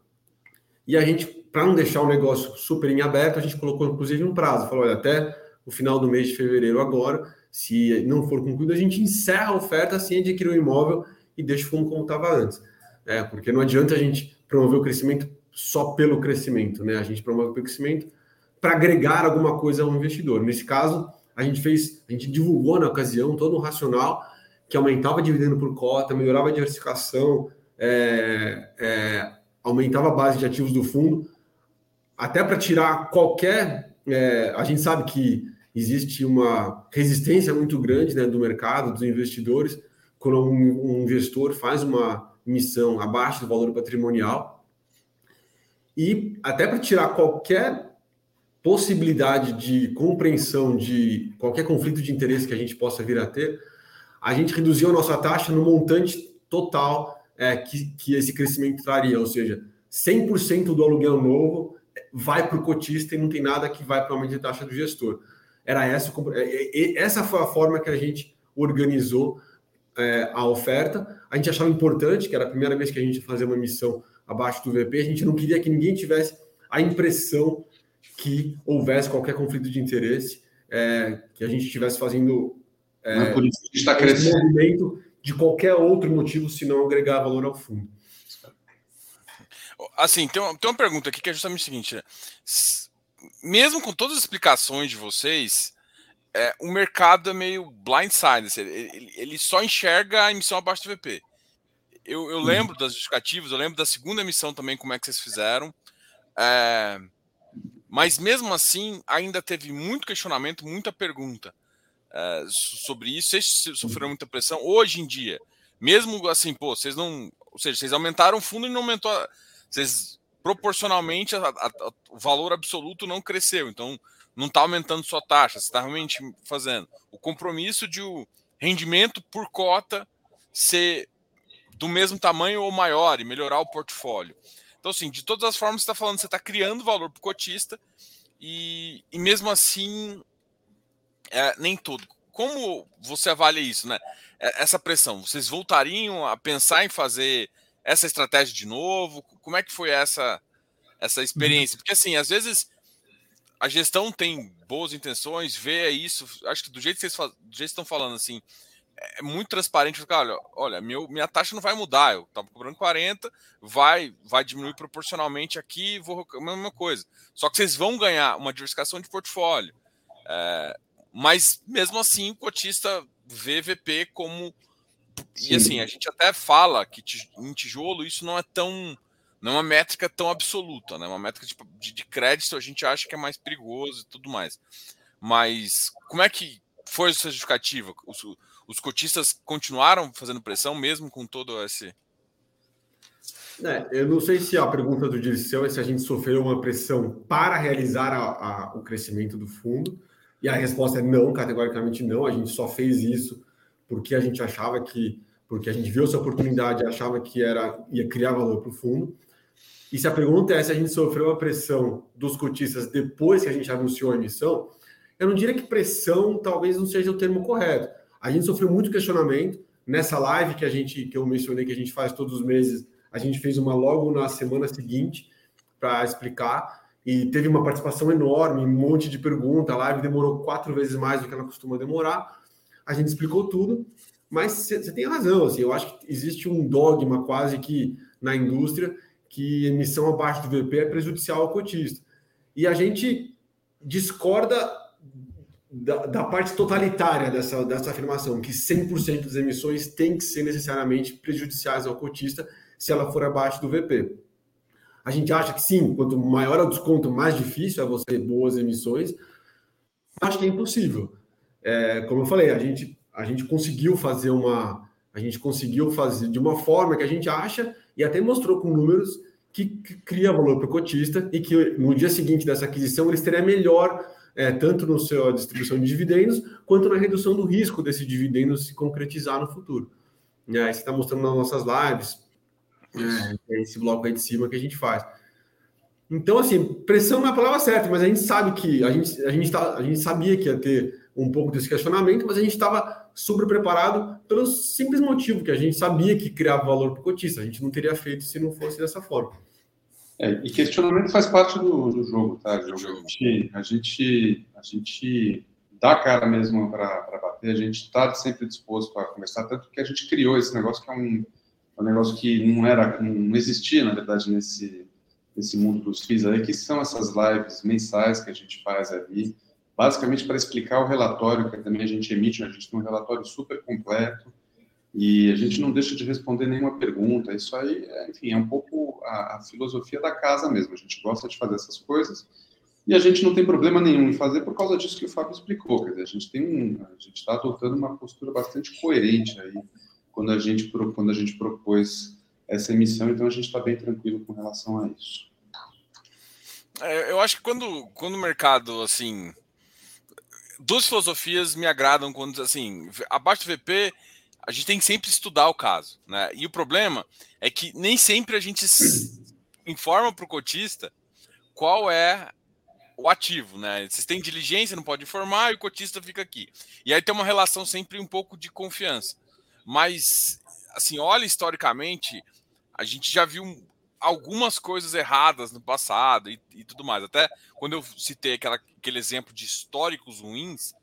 E a gente, para não deixar o negócio super em aberto, a gente colocou inclusive um prazo. Falou, olha, até o final do mês de fevereiro agora, se não for concluído, a gente encerra a oferta sem adquirir o imóvel e deixa o fundo como estava antes. É, porque não adianta a gente promover o crescimento só pelo crescimento, né? A gente promove o crescimento para agregar alguma coisa ao investidor. Nesse caso, a gente fez, a gente divulgou na ocasião todo um racional que aumentava dividendo por cota, melhorava a diversificação, é, é, aumentava a base de ativos do fundo, até para tirar qualquer. É, a gente sabe que existe uma resistência muito grande né, do mercado, dos investidores, quando um, um faz uma emissão abaixo do valor patrimonial. E até para tirar qualquer possibilidade de compreensão de qualquer conflito de interesse que a gente possa vir a ter, a gente reduziu a nossa taxa no montante total é, que, que esse crescimento traria, ou seja, 100% do aluguel novo vai para o cotista e não tem nada que vai para o aumento de taxa do gestor. Era essa, é, é, essa foi a forma que a gente organizou é, a oferta. A gente achava importante, que era a primeira vez que a gente ia fazer uma missão abaixo do VP, a gente não queria que ninguém tivesse a impressão que houvesse qualquer conflito de interesse, é, que a gente estivesse fazendo é, por isso que está crescendo. movimento de qualquer outro motivo, se não agregar valor ao fundo. Assim, tem uma, tem uma pergunta aqui que é justamente o seguinte: né? mesmo com todas as explicações de vocês, é, o mercado é meio blindside. Assim, ele, ele, só enxerga a emissão abaixo do VP. Eu, eu lembro das justificativas, eu lembro da segunda emissão também, como é que vocês fizeram. É, mas mesmo assim, ainda teve muito questionamento, muita pergunta é, sobre isso. Vocês sofreram muita pressão. Hoje em dia, mesmo assim, pô, vocês não. Ou seja, vocês aumentaram o fundo e não aumentou. Vocês proporcionalmente a, a, o valor absoluto não cresceu. Então, não está aumentando sua taxa, você está realmente fazendo. O compromisso de o rendimento por cota ser do mesmo tamanho ou maior e melhorar o portfólio. Então, assim, de todas as formas, você está falando, você está criando valor para o cotista e, e mesmo assim, é, nem tudo. Como você avalia isso, né? É, essa pressão, vocês voltariam a pensar em fazer essa estratégia de novo? Como é que foi essa essa experiência? Porque assim, às vezes a gestão tem boas intenções, vê isso, acho que do jeito que vocês, do jeito que estão falando assim, é muito transparente. Olha, olha meu, minha taxa não vai mudar. Eu estava cobrando 40, vai, vai diminuir proporcionalmente aqui, vou a mesma coisa. Só que vocês vão ganhar uma diversificação de portfólio. É, mas mesmo assim, o cotista vê VP como. Sim. E assim, a gente até fala que em tijolo isso não é tão. Não é uma métrica tão absoluta, né? Uma métrica tipo, de, de crédito a gente acha que é mais perigoso e tudo mais. Mas como é que foi a justificativa? Os, os cotistas continuaram fazendo pressão mesmo com todo esse. É, eu não sei se a pergunta do Dirceu é se a gente sofreu uma pressão para realizar a, a, o crescimento do fundo. E a resposta é não, categoricamente não. A gente só fez isso porque a gente achava que, porque a gente viu essa oportunidade, achava que era ia criar valor para o fundo. E se a pergunta é se a gente sofreu a pressão dos cotistas depois que a gente anunciou a emissão, eu não diria que pressão talvez não seja o termo correto. A gente sofreu muito questionamento nessa live que a gente que eu mencionei que a gente faz todos os meses. A gente fez uma logo na semana seguinte para explicar e teve uma participação enorme, um monte de perguntas. A live demorou quatro vezes mais do que ela costuma demorar. A gente explicou tudo, mas você tem razão. Assim, eu acho que existe um dogma quase que na indústria que emissão abaixo do VP é prejudicial ao cotista. E a gente discorda da, da, parte totalitária dessa, dessa afirmação, que 100% das emissões têm que ser necessariamente prejudiciais ao cotista se ela for abaixo do VP. A gente acha que sim, quanto maior o desconto, mais difícil é você ter boas emissões. Acho que é impossível. É, como eu falei, a gente, a gente conseguiu fazer uma. A gente conseguiu fazer de uma forma que a gente acha, e até mostrou com números, que, que cria valor para o cotista e que no dia seguinte dessa aquisição eles teriam melhor é, tanto na sua distribuição de dividendos, quanto na redução do risco desse dividendo se concretizar no futuro. É, você está mostrando nas nossas lives, é, esse bloco aí de cima que a gente faz. Então, assim, pressão não é a palavra certa, mas a gente sabe que a gente, a gente, tá, a gente sabia que ia ter um pouco desse questionamento, mas a gente estava super preparado pelo simples motivo que a gente sabia que criava valor para o cotista. A gente não teria feito se não fosse dessa forma. É, e questionamento faz parte do, do jogo, tá? A gente, a gente, a gente dá cara mesmo para bater, a gente está sempre disposto a conversar, tanto que a gente criou esse negócio que é um, um negócio que não era, não existia, na verdade, nesse, nesse mundo dos FIIs aí, que são essas lives mensais que a gente faz ali, basicamente para explicar o relatório que também a gente emite, a gente tem um relatório super completo, e a gente não deixa de responder nenhuma pergunta. Isso aí, é, enfim, é um pouco a, a, filosofia da casa mesmo. A gente gosta de fazer essas coisas e a gente não tem problema nenhum em fazer por causa disso que o Fábio explicou. Quer dizer, a gente tem um, a gente está adotando uma postura bastante coerente aí quando a gente quando a gente propôs essa emissão. Então a gente está bem tranquilo com relação a isso. É, eu acho que quando quando o mercado assim duas filosofias me agradam quando assim abaixo do VP a gente tem que sempre estudar o caso, né? E o problema é que nem sempre a gente informa para o cotista qual é o ativo, né? Vocês têm diligência, não pode informar, e o cotista fica aqui. E aí tem uma relação sempre um pouco de confiança. Mas, assim, olha historicamente, a gente já viu algumas coisas erradas no passado e, e tudo mais. Até quando eu citei aquela, aquele exemplo de históricos ruins,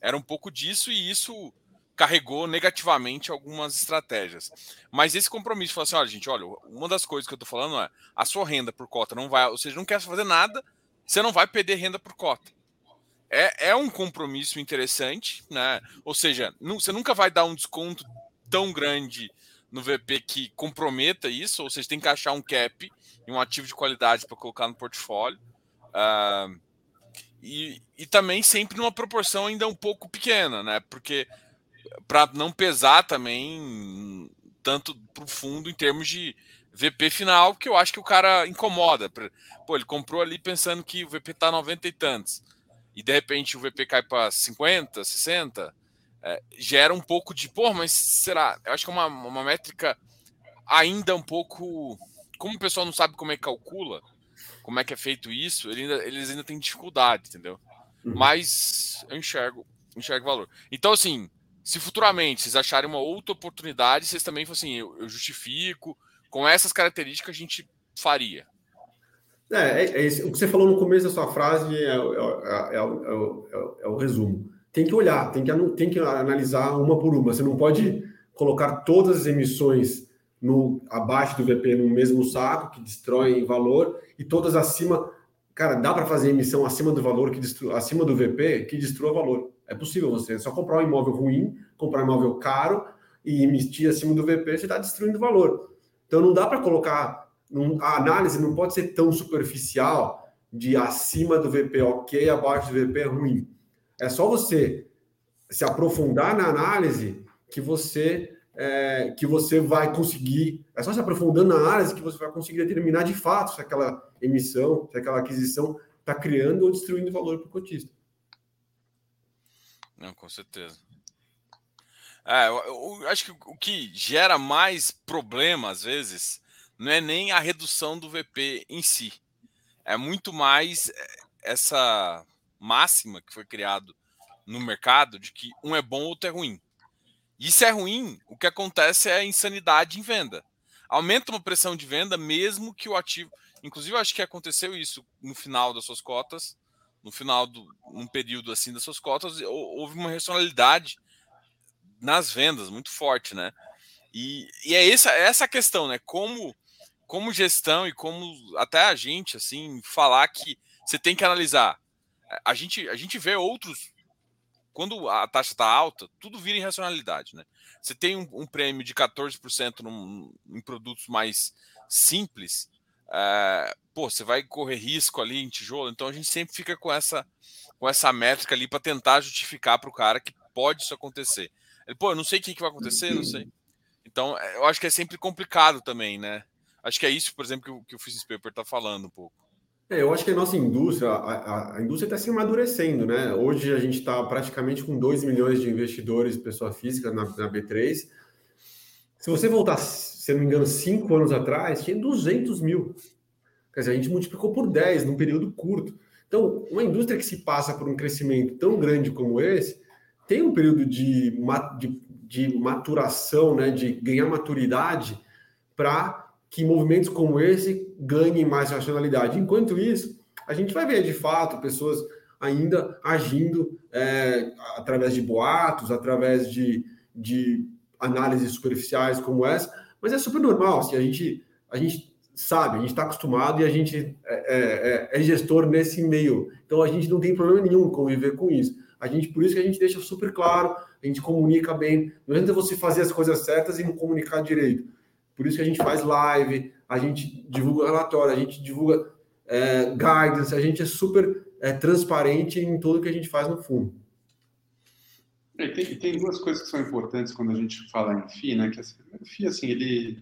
era um pouco disso, e isso carregou negativamente algumas estratégias. Mas esse compromisso, falou assim, olha, gente, olha, uma das coisas que eu estou falando é a sua renda por cota não vai, ou seja, não quer fazer nada, você não vai perder renda por cota. É, é um compromisso interessante, né? Ou seja, não, você nunca vai dar um desconto tão grande no VP que comprometa isso, ou seja, tem que achar um cap e um ativo de qualidade para colocar no portfólio. Uh, e, e também sempre numa proporção ainda um pouco pequena, né? Porque para não pesar também tanto para o fundo em termos de VP final, que eu acho que o cara incomoda. Pô, ele comprou ali pensando que o VP tá 90 e tantos, e de repente o VP cai para 50, 60, é, gera um pouco de, pô, mas será? Eu acho que é uma, uma métrica ainda um pouco. Como o pessoal não sabe como é que calcula, como é que é feito isso, ele ainda, eles ainda têm dificuldade, entendeu? Uhum. Mas eu enxergo, enxergo valor. Então, assim, se futuramente vocês acharem uma outra oportunidade, vocês também assim, eu, eu justifico, com essas características a gente faria. É, é, é o que você falou no começo da sua frase é, é, é, é o resumo. Tem que olhar, tem que, tem que analisar uma por uma. Você não pode colocar todas as emissões no abaixo do VP no mesmo saco, que destroem valor, e todas acima. Cara, dá para fazer emissão acima do valor, que destru, acima do VP, que destrua valor. É possível você é só comprar um imóvel ruim, comprar um imóvel caro e emitir acima do VP, você está destruindo valor. Então não dá para colocar. a análise não pode ser tão superficial de acima do VP ok, abaixo do VP ruim. É só você se aprofundar na análise que você é, que você vai conseguir. É só se aprofundando na análise que você vai conseguir determinar de fato se aquela emissão, se aquela aquisição está criando ou destruindo valor para o cotista. Não, com certeza. É, eu, eu, acho que o que gera mais problema, às vezes, não é nem a redução do VP em si. É muito mais é, essa máxima que foi criado no mercado de que um é bom, outro é ruim. E se é ruim, o que acontece é insanidade em venda. Aumenta uma pressão de venda, mesmo que o ativo. Inclusive, acho que aconteceu isso no final das suas cotas, no final do um período assim das suas cotas, houve uma racionalidade nas vendas muito forte, né? E, e é essa, é essa a questão, né? Como, como gestão e como até a gente, assim, falar que você tem que analisar. A gente, a gente vê outros. Quando a taxa está alta, tudo vira irracionalidade, né? Você tem um, um prêmio de 14% num, em produtos mais simples, é, pô, você vai correr risco ali em tijolo, então a gente sempre fica com essa com essa métrica ali para tentar justificar para o cara que pode isso acontecer. Ele, pô, eu não sei o que, que vai acontecer, não sei. Então, é, eu acho que é sempre complicado também, né? Acho que é isso, por exemplo, que o, que o Paper está falando um pouco. É, eu acho que a nossa indústria, a, a indústria está se amadurecendo, né? Hoje a gente está praticamente com 2 milhões de investidores, pessoa física, na, na B3. Se você voltar, se não me engano, cinco anos atrás, tinha 200 mil. Quer dizer, a gente multiplicou por 10 num período curto. Então, uma indústria que se passa por um crescimento tão grande como esse, tem um período de, de, de maturação, né, de ganhar maturidade para que movimentos como esse ganhem mais racionalidade. Enquanto isso, a gente vai ver de fato pessoas ainda agindo é, através de boatos, através de, de análises superficiais como essa, mas é super normal. Assim, a, gente, a gente sabe, a gente está acostumado e a gente é, é, é, é gestor nesse meio. Então a gente não tem problema nenhum conviver com isso. A gente, por isso que a gente deixa super claro, a gente comunica bem. Não adianta você fazer as coisas certas e não comunicar direito. Por isso que a gente faz live, a gente divulga relatório, a gente divulga é, guidance, a gente é super é, transparente em tudo que a gente faz no fundo. É, tem, tem, duas coisas que são importantes quando a gente fala em FII, né? Que assim, assim, ele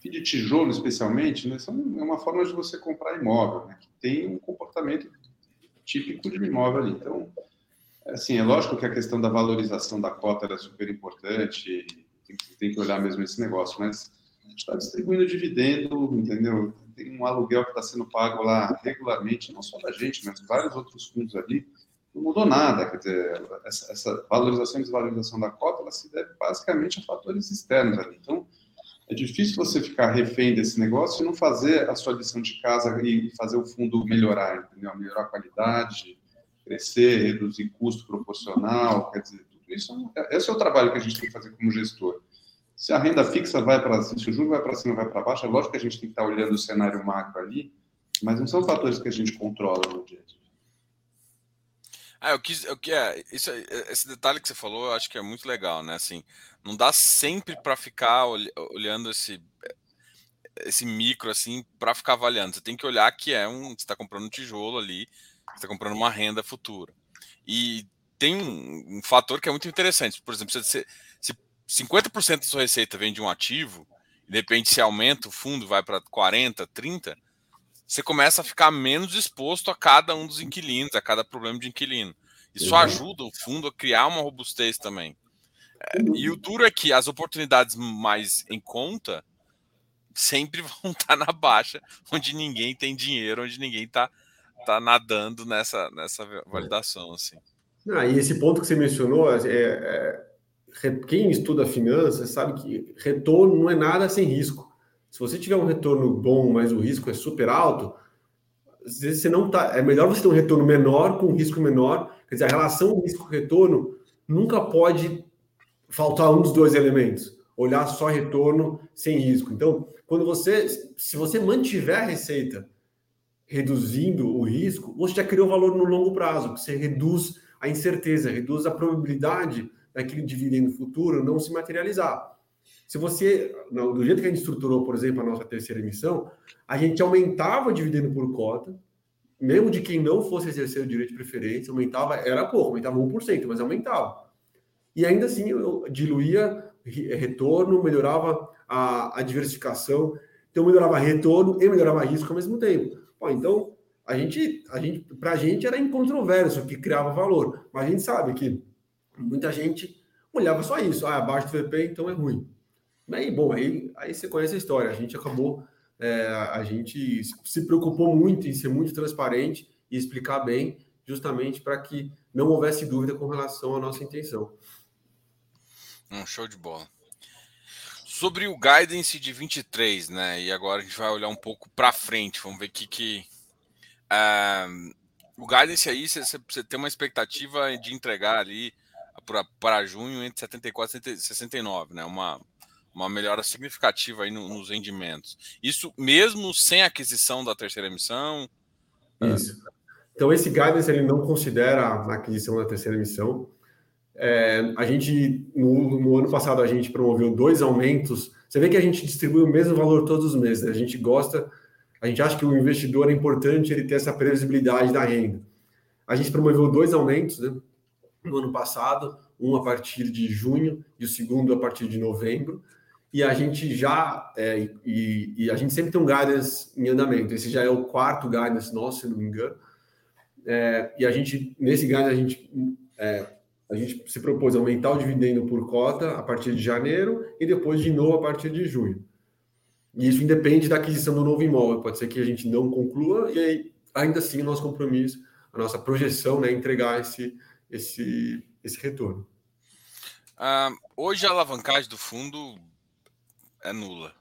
FII de tijolo especialmente, né? São, é uma forma de você comprar imóvel, né? Que tem um comportamento típico de imóvel ali. Então, Assim, é lógico que a questão da valorização da cota é super importante, tem, tem que olhar mesmo esse negócio, mas está distribuindo dividendo, entendeu? Tem um aluguel que está sendo pago lá regularmente, não só da gente, mas vários outros fundos ali, não mudou nada, quer dizer, essa, essa valorização e desvalorização da cota, ela se deve basicamente a fatores externos ali. Então, é difícil você ficar refém desse negócio e não fazer a sua lição de casa e fazer o fundo melhorar, entendeu? Melhorar a qualidade, crescer, reduzir custo proporcional, quer dizer, isso. É esse é o trabalho que a gente tem que fazer como gestor. Se a renda fixa vai para cima, se o juro vai para cima, vai para baixo, é lógico que a gente tem que estar olhando o cenário macro ali, mas não são fatores que a gente controla no dia a dia. Ah, eu quis, eu, é, isso, esse detalhe que você falou, eu acho que é muito legal, né? Assim, não dá sempre para ficar olhando esse esse micro assim para ficar avaliando. Você tem que olhar que é um, você está comprando um tijolo ali, você está comprando uma renda futura. E tem um, um, fator que é muito interessante. Por exemplo, se, se 50% da sua receita vem de um ativo, e de repente se aumenta o fundo, vai para 40%, 30%, você começa a ficar menos exposto a cada um dos inquilinos, a cada problema de inquilino. Isso uhum. ajuda o fundo a criar uma robustez também. É. E o duro é que as oportunidades mais em conta sempre vão estar na baixa, onde ninguém tem dinheiro, onde ninguém está tá nadando nessa, nessa validação, assim. Ah, e esse ponto que você mencionou, é, é, quem estuda finanças sabe que retorno não é nada sem risco. Se você tiver um retorno bom, mas o risco é super alto, às vezes você não tá. É melhor você ter um retorno menor com um risco menor. Quer dizer, a relação risco-retorno nunca pode faltar um dos dois elementos. Olhar só retorno sem risco. Então, quando você, se você mantiver a receita reduzindo o risco, você já criou valor no longo prazo. Você reduz a incerteza, reduz a probabilidade daquele dividendo futuro não se materializar. Se você, do jeito que a gente estruturou, por exemplo, a nossa terceira emissão, a gente aumentava o dividendo por cota, mesmo de quem não fosse exercer o direito de preferência, aumentava, era pouco, aumentava 1%, mas aumentava. E ainda assim, eu diluía retorno, melhorava a, a diversificação, então melhorava retorno e melhorava risco ao mesmo tempo. Então, a gente, a gente, para a gente era incontroverso que criava valor, mas a gente sabe que muita gente olhava só isso, ah, abaixo do VP, então é ruim. Aí, bom, aí, aí você conhece a história. A gente acabou, é, a gente se preocupou muito em ser muito transparente e explicar bem, justamente para que não houvesse dúvida com relação à nossa intenção. Um show de bola. Sobre o guidance de 23, né? E agora a gente vai olhar um pouco para frente. Vamos ver o que. que uh, o guidance aí, você, tem uma expectativa de entregar ali para junho entre 74 e 69, né? Uma, uma melhora significativa aí no, nos rendimentos. Isso mesmo sem aquisição da terceira emissão? Isso. Então, esse guidance ele não considera a aquisição da terceira emissão. É, a gente, no, no, ano passado, a gente promoveu dois aumentos. Você vê que a gente distribui o mesmo valor todos os meses. Né? A gente gosta, a gente acha que o investidor é importante ele ter essa previsibilidade da renda. A gente promoveu dois aumentos né? no ano passado, um a partir de junho e o segundo a partir de novembro e a gente já é, e, e, a gente sempre tem um guidance em andamento. Esse já é o quarto guidance nosso, se não me engano. É, e a gente nesse guidance a gente é, a gente se propôs aumentar o dividendo por cota a partir de janeiro e depois de novo a partir de junho. E isso independe da aquisição do novo imóvel. Pode ser que a gente não conclua e aí, ainda assim o nosso compromisso, a nossa projeção, né, entregar esse esse esse retorno. Uh, hoje a alavancagem do fundo é nula.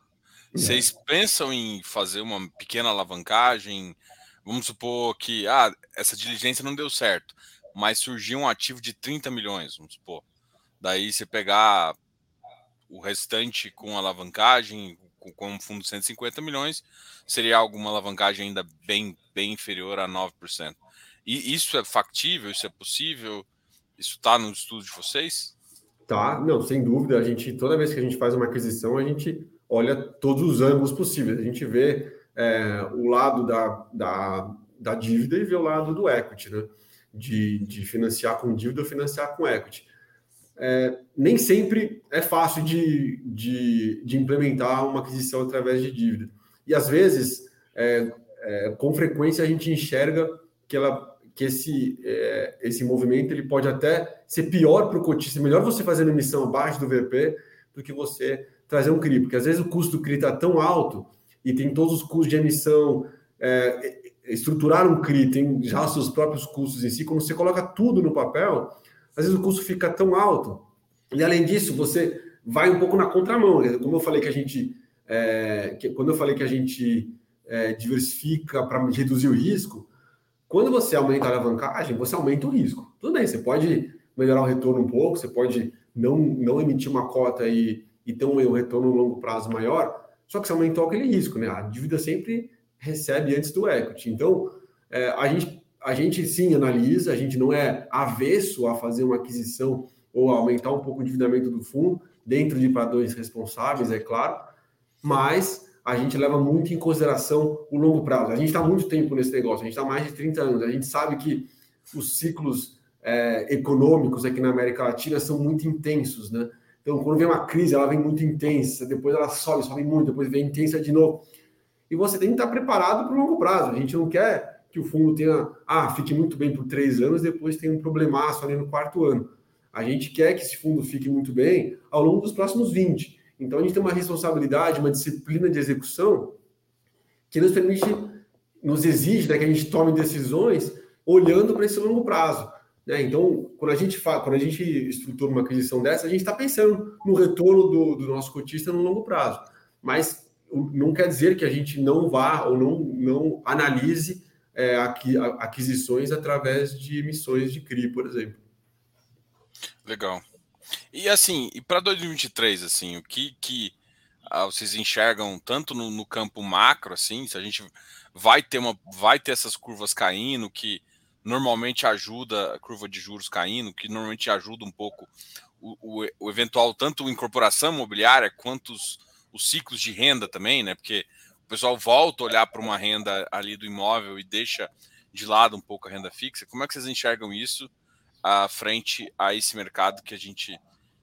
Vocês pensam em fazer uma pequena alavancagem? Vamos supor que ah, essa diligência não deu certo, mas surgiu um ativo de 30 milhões, vamos supor. Daí você pegar o restante com alavancagem, com um fundo de 150 milhões, seria alguma alavancagem ainda bem, bem inferior a 9%. E isso é factível? Isso é possível? Isso está no estudo de vocês? Tá, não, sem dúvida. A gente, toda vez que a gente faz uma aquisição, a gente olha todos os ângulos possíveis. A gente vê é, o lado da, da, da, dívida e vê o lado do equity, né? De, de financiar com dívida ou financiar com equity. É, nem sempre é fácil de, de, de, implementar uma aquisição através de dívida. E às vezes, é, é com frequência, a gente enxerga que ela que esse, é, esse movimento ele pode até ser pior para o cotista. Melhor você fazer uma emissão abaixo do VP do que você trazer um CRI, porque às vezes o custo do CRI está tão alto e tem todos os custos de emissão, é, estruturar um CRI tem já seus próprios custos em si, quando você coloca tudo no papel, às vezes o custo fica tão alto. E além disso, você vai um pouco na contramão. Como eu falei que a gente, é, que, quando eu falei que a gente é, diversifica para reduzir o risco, quando você aumenta a alavancagem, você aumenta o risco. Tudo bem, você pode melhorar o retorno um pouco, você pode não, não emitir uma cota e, e ter um, retorno no longo prazo maior, só que você aumentou aquele risco, né? A dívida sempre recebe antes do equity. Então, é, a, gente, a gente sim analisa, a gente não é avesso a fazer uma aquisição ou aumentar um pouco o endividamento do fundo, dentro de padrões responsáveis, é claro, mas a gente leva muito em consideração o longo prazo. A gente está muito tempo nesse negócio, a gente está mais de 30 anos, a gente sabe que os ciclos é, econômicos aqui na América Latina são muito intensos, né? Então, quando vem uma crise, ela vem muito intensa, depois ela sobe, sobe muito, depois vem intensa de novo. E você tem que estar preparado para o longo prazo. A gente não quer que o fundo tenha, ah, fique muito bem por três anos, depois tem um problemaço ali no quarto ano. A gente quer que esse fundo fique muito bem ao longo dos próximos 20. Então, a gente tem uma responsabilidade, uma disciplina de execução que nos permite, nos exige né, que a gente tome decisões olhando para esse longo prazo. Né? Então, quando a gente fala, quando a gente estrutura uma aquisição dessa, a gente está pensando no retorno do, do, nosso cotista no longo prazo. Mas não quer dizer que a gente não vá ou não, não analise é, aquisições através de emissões de CRI, por exemplo. Legal. E assim, e para 2023, assim, o que que ah, vocês enxergam tanto no, no, campo macro, assim, se a gente vai ter uma, vai ter essas curvas caindo, que normalmente ajuda a curva de juros caindo, que normalmente ajuda um pouco o, o, o eventual tanto incorporação imobiliária quanto os, os ciclos de renda também, né? Porque o pessoal volta a olhar para uma renda ali do imóvel e deixa de lado um pouco a renda fixa. Como é que vocês enxergam isso à frente a esse mercado que a gente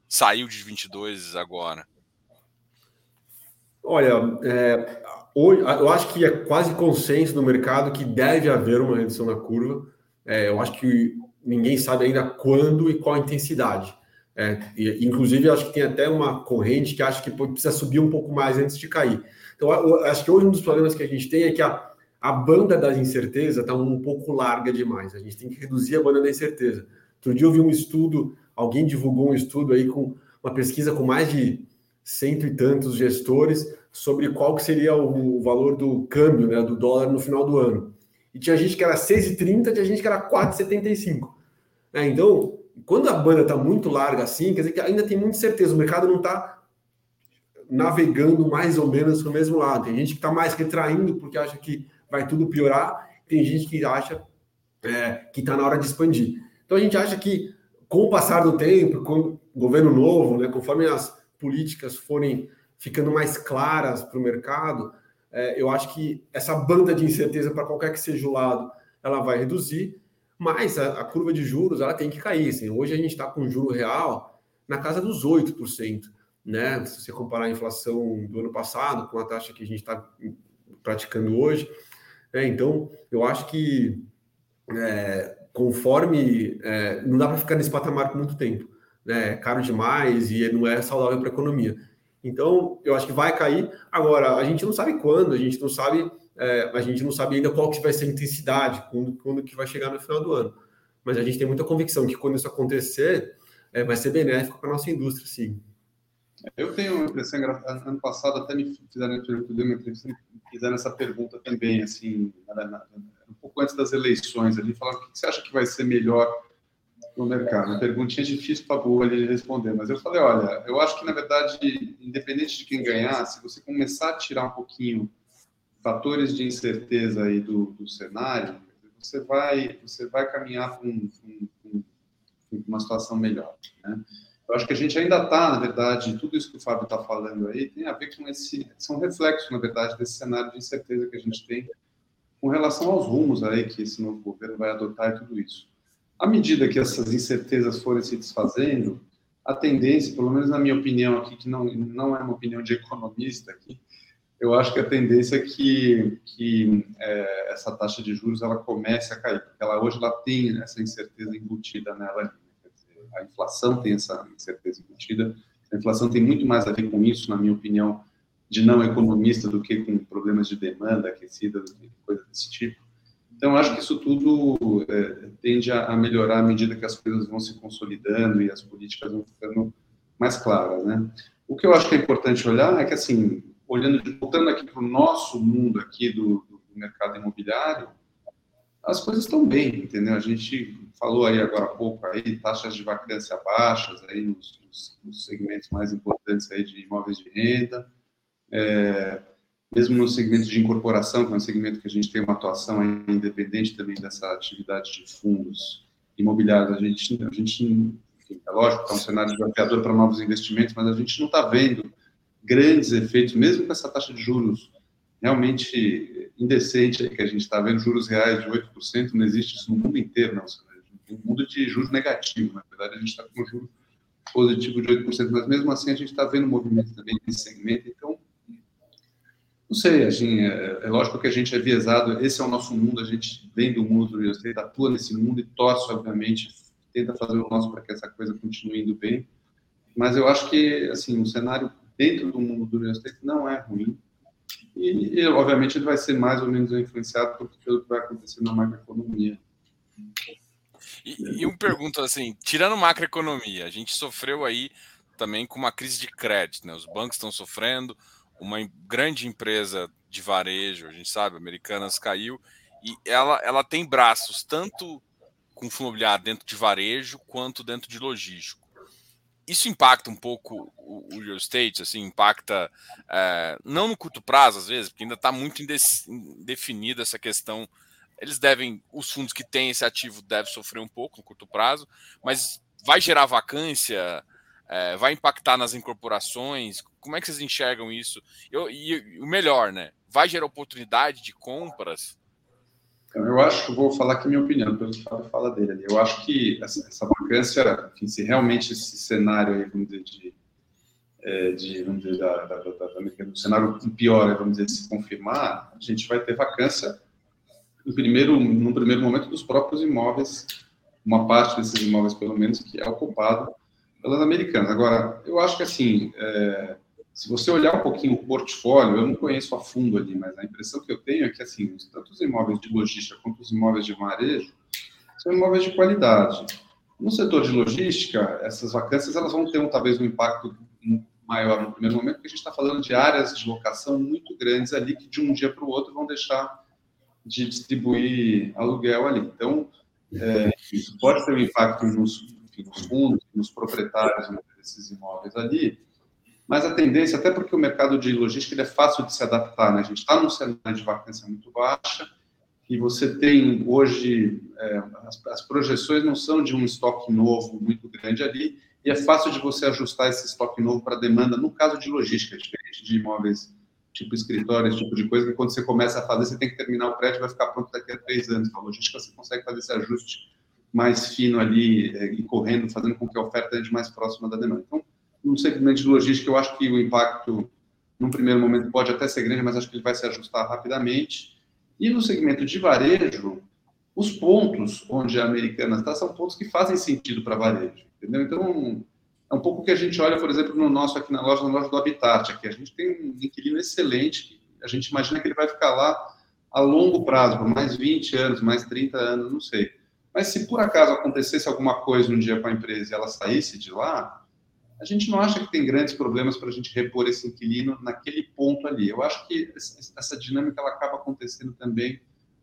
saiu de 22 agora? Olha, é, eu acho que é quase consenso no mercado que deve haver uma redução na curva. É, eu acho que ninguém sabe ainda quando e qual a intensidade. É, inclusive, acho que tem até uma corrente que acha que precisa subir um pouco mais antes de cair. Então, acho que hoje um dos problemas que a gente tem é que a, a banda da incerteza está um pouco larga demais. A gente tem que reduzir a banda da incerteza. Outro dia eu vi um estudo, alguém divulgou um estudo aí com uma pesquisa com mais de cento e tantos gestores sobre qual que seria o, valor do câmbio, né, do dólar no final do ano. E tinha gente que era 6,30, tinha gente que era 4,75. É, então, quando a banda está muito larga assim, quer dizer que ainda tem muita certeza, o mercado não está navegando mais ou menos para o mesmo lado. Tem gente que está mais retraindo porque acha que vai tudo piorar, tem gente que acha é, que está na hora de expandir. Então a gente acha que com o passar do tempo, com o governo novo, né, conforme as políticas forem ficando mais claras para o mercado, é, eu acho que essa banda de incerteza para qualquer que seja o lado, ela vai reduzir, mas a, a curva de juros ela tem que cair. Assim. Hoje a gente está com juro real na casa dos 8%. Né? Se você comparar a inflação do ano passado com a taxa que a gente está praticando hoje. Né? Então, eu acho que é, conforme. É, não dá para ficar nesse patamar por muito tempo. Né? É caro demais e não é saudável para a economia. Então, eu acho que vai cair. Agora, a gente não sabe quando, a gente não sabe, é, a gente não sabe ainda qual que vai ser a intensidade, quando, quando que vai chegar no final do ano. Mas a gente tem muita convicção que quando isso acontecer, é, vai ser benéfico para a nossa indústria, sim. Eu tenho uma impressão. Ano passado até me fizeram uma entrevista, fizeram essa pergunta também, assim, um pouco antes das eleições, ali, falaram o que você acha que vai ser melhor no mercado. Uma perguntinha difícil para boa de responder, mas eu falei, olha, eu acho que na verdade, independente de quem ganhar, se você começar a tirar um pouquinho fatores de incerteza aí do, do cenário, você vai você vai caminhar para um, uma situação melhor, né? Eu acho que a gente ainda está, na verdade, tudo isso que o Fábio está falando aí tem a ver com esse, são reflexos, na verdade, desse cenário de incerteza que a gente tem com relação aos rumos aí que esse novo governo vai adotar e tudo isso. À medida que essas incertezas forem se desfazendo, a tendência, pelo menos na minha opinião aqui, que não, não é uma opinião de economista aqui, eu acho que a tendência é que, que é, essa taxa de juros ela comece a cair, porque ela hoje ela tem essa incerteza embutida nela. Dizer, a inflação tem essa incerteza embutida. A inflação tem muito mais a ver com isso, na minha opinião, de não economista, do que com problemas de demanda aquecida, que coisa desse tipo. Então, acho que isso tudo é, tende a, a, melhorar à medida que as coisas vão se consolidando e as políticas vão ficando mais claras, né? O que eu acho que é importante olhar é que, assim, olhando, voltando aqui para o nosso mundo aqui do, do, mercado imobiliário, as coisas estão bem, entendeu? A gente falou aí agora há pouco aí taxas de vacância baixas aí nos, nos, nos segmentos mais importantes aí de imóveis de renda, é, mesmo no segmento de incorporação, que é um segmento que a gente tem uma atuação independente também dessa atividade de fundos imobiliários, a gente, a gente enfim, é lógico é um cenário desafiador para novos investimentos, mas a gente não está vendo grandes efeitos, mesmo com essa taxa de juros realmente indecente que a gente está vendo, juros reais de 8%, não existe isso no mundo inteiro, não. Um mundo de juros negativo, na verdade a gente está com um juro positivo de 8%, mas mesmo assim a gente está vendo movimento também nesse segmento, então não sei, assim, é, é, lógico que a gente é viesado, esse é o nosso mundo, a gente vem do mundo do real estate, atua nesse mundo e torce, obviamente, tenta fazer o nosso para que essa coisa continue indo bem. Mas eu acho que, assim, o cenário dentro do mundo do real estate não é ruim. E, e obviamente, ele vai ser mais ou menos influenciado pelo que vai acontecer na macroeconomia. E, e uma pergunta assim, tirando macroeconomia, a gente sofreu aí também com uma crise de crédito, né? Os bancos estão sofrendo, uma grande empresa de varejo, a gente sabe, Americanas caiu, E ela, ela tem braços tanto com fundo imobiliário dentro de varejo quanto dentro de logístico. Isso impacta um pouco o, o real estate, assim, impacta é, não no curto prazo, às vezes, porque ainda está muito indefinida essa questão. Eles devem, os fundos que têm esse ativo devem sofrer um pouco no curto prazo, mas vai gerar vacância, é, vai impactar nas incorporações? Como é que vocês enxergam isso? Eu, e, e o melhor, né? Vai gerar oportunidade de compras? Então, eu acho que vou falar aqui minha opinião, que o Fábio fala dele. Eu acho que essa, essa vacância, enfim, se realmente esse cenário aí, vamos dizer, de, é, de vamos dizer, da, da, da, do cenário pior, vamos dizer, se confirmar, a gente vai ter vacância no primeiro, no primeiro momento dos próprios imóveis, uma parte desses imóveis, pelo menos, que é ocupado pelas americanas. Agora, eu acho que assim, é, se você olhar um pouquinho o portfólio, eu não conheço a fundo ali, mas a impressão que eu tenho é que, assim, tanto os imóveis de logística quanto os imóveis de varejo são imóveis de qualidade. No setor de logística, essas vacâncias elas vão ter talvez um impacto maior no primeiro momento, porque a gente está falando de áreas de locação muito grandes ali que de um dia para o outro vão deixar de distribuir aluguel ali. Então, é, isso pode ter um impacto nos, enfim, nos fundos, nos proprietários desses imóveis ali, mas a tendência, até porque o mercado de logística ele é fácil de se adaptar, né? A gente está num cenário de vacância muito baixa e você tem hoje é, as, as, projeções não são de um estoque novo muito grande ali e é fácil de você ajustar esse estoque novo para demanda. No caso de logística, diferente de imóveis tipo escritório, esse tipo de coisa, que quando você começa a fazer, você tem que terminar o prédio, vai ficar pronto daqui a três anos. Na logística, você consegue fazer esse ajuste mais fino ali é, e correndo, fazendo com que a oferta esteja mais próxima da demanda. Então, no segmento de logística, eu acho que o impacto, num primeiro momento, pode até ser grande, mas acho que ele vai se ajustar rapidamente. E no segmento de varejo, os pontos onde a Americana está são pontos que fazem sentido para varejo, entendeu? Então, é um pouco que a gente olha, por exemplo, no nosso aqui na loja, na loja do Habitat, aqui a gente tem um inquilino excelente, a gente imagina que ele vai ficar lá a longo prazo, por mais 20 anos, mais 30 anos, não sei. Mas se por acaso acontecesse alguma coisa um dia com a empresa e ela saísse de lá, a gente não acha que tem grandes problemas para a gente repor esse inquilino naquele ponto ali. Eu acho que essa dinâmica ela acaba acontecendo também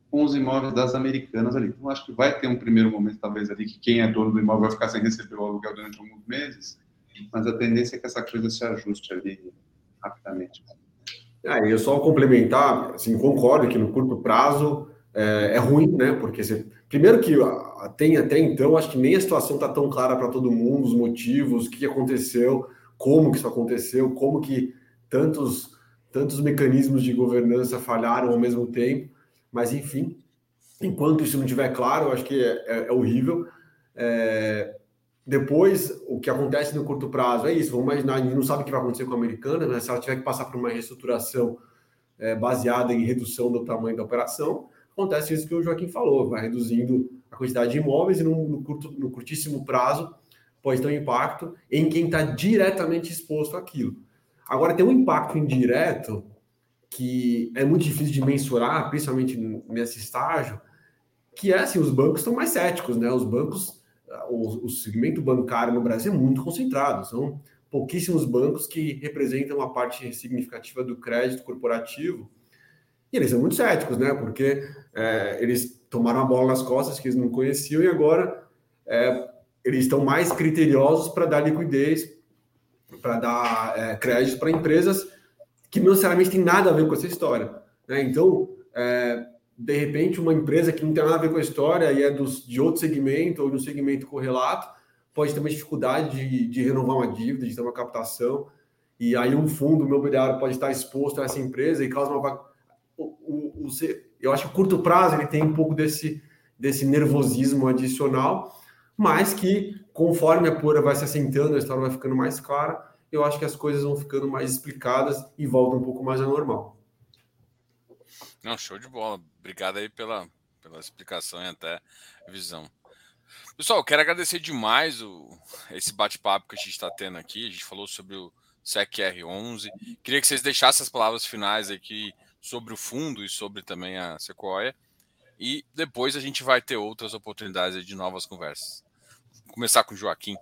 com os imóveis das americanas ali. Então, acho que vai ter um primeiro momento, talvez, ali, que quem é dono do imóvel vai ficar sem receber o aluguel durante alguns meses, mas a tendência é que essa coisa se ajuste ali rapidamente. Ah, eu só complementar, assim, concordo que no curto prazo é, é ruim, né? Porque você, primeiro que tem até então, acho que nem a situação está tão clara para todo mundo, os motivos, o que aconteceu, como que isso aconteceu, como que tantos tantos mecanismos de governança falharam ao mesmo tempo, mas enfim, enquanto isso não estiver claro, acho que é, é, é horrível. É, depois, o que acontece no curto prazo é isso. Vamos imaginar, a gente não sabe o que vai acontecer com a americana, né? se ela tiver que passar por uma reestruturação é, baseada em redução do tamanho da operação, acontece isso que o Joaquim falou, vai reduzindo a quantidade de imóveis e no, no, curto, no curtíssimo prazo pode ter um impacto em quem está diretamente exposto àquilo. Agora, tem um impacto indireto que é muito difícil de mensurar, principalmente nesse estágio, que é assim, os bancos estão mais céticos, né? Os bancos, o, o segmento bancário no Brasil é muito concentrado, são pouquíssimos bancos que representam uma parte significativa do crédito corporativo e eles são muito céticos, né? Porque é, eles tomaram a bola nas costas que eles não conheciam e agora é, eles estão mais criteriosos para dar liquidez, para dar é, crédito para empresas que não necessariamente tem nada a ver com essa história. Né? Então, é, de repente, uma empresa que não tem nada a ver com a história e é dos, de outro segmento ou de um segmento correlato, pode ter uma dificuldade de, de renovar uma dívida, de ter uma captação, e aí um fundo imobiliário pode estar exposto a essa empresa e causa uma eu acho que curto prazo ele tem um pouco desse, desse nervosismo adicional, mas que conforme a poeira vai se assentando, a história vai ficando mais clara, eu acho que as coisas vão ficando mais explicadas e voltam um pouco mais ao normal. Não, show de bola. Obrigado aí pela, pela explicação e até visão. Pessoal, quero agradecer demais o, esse bate-papo que a gente está tendo aqui. A gente falou sobre o SECR 11. Queria que vocês deixassem as palavras finais aqui sobre o fundo e sobre também a Sequoia. E depois a gente vai ter outras oportunidades de novas conversas. Vou começar com o Joaquim.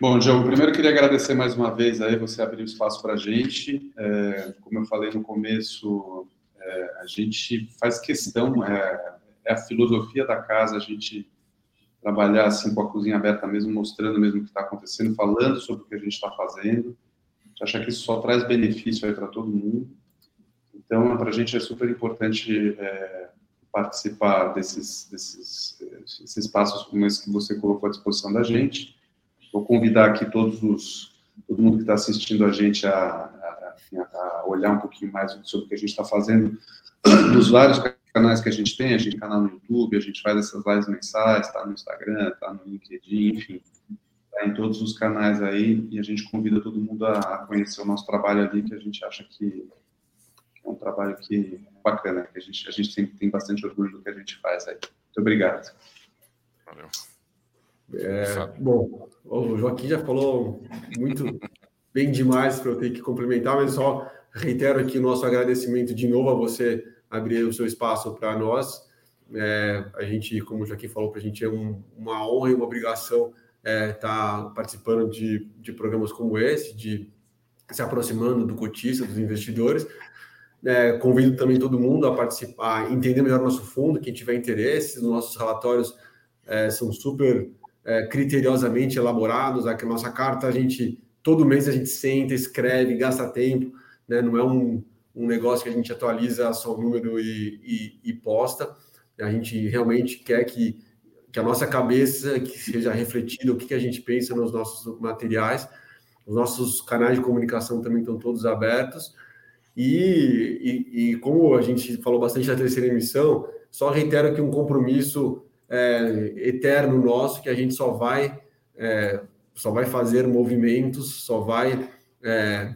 Bom, Diogo, primeiro queria agradecer mais uma vez aí você abrir o espaço para a gente. É, como eu falei no começo, é, a gente faz questão, é, é, a filosofia da casa, a gente trabalhar assim com a cozinha aberta mesmo, mostrando mesmo o que está acontecendo, falando sobre o que a gente está fazendo. A gente acha que isso só traz benefício para todo mundo. Então, para a gente é super importante é, participar desses, desses, desses espaços como esse que você colocou à disposição da gente. Vou convidar aqui todos os, todo mundo que está assistindo a gente a, a, a, olhar um pouquinho mais sobre o que a gente está fazendo nos vários canais que a gente tem, a gente tem canal no YouTube, a gente faz essas lives mensais, está no Instagram, está no LinkedIn, enfim, está em todos os canais aí, e a gente convida todo mundo a conhecer o nosso trabalho ali, que a gente acha que é um trabalho que é bacana, que a gente, a gente tem, tem bastante orgulho do que a gente faz aí. Muito obrigado. Valeu. É, bom, o Joaquim já falou muito bem demais para eu ter que complementar, mas só reitero aqui o nosso agradecimento de novo a você abrir o seu espaço para nós. É, a gente, como o Joaquim falou, para a gente é um, uma honra e uma obrigação estar é, tá participando de, de programas como esse, de se aproximando do cotista, dos investidores. É, convido também todo mundo a participar, a entender melhor nosso fundo, quem tiver interesse, os nossos relatórios é, são super é, criteriosamente elaborados, a nossa carta a gente, todo mês a gente senta, escreve, gasta tempo, né? não é um, um negócio que a gente atualiza só o número e, e, e posta, a gente realmente quer que, que a nossa cabeça que seja refletida o que, que a gente pensa nos nossos materiais, os nossos canais de comunicação também estão todos abertos, e, e, e, como a gente falou bastante na terceira emissão, só reitero que um compromisso é, eterno nosso, que a gente só vai, é, só vai fazer movimentos, só vai, é,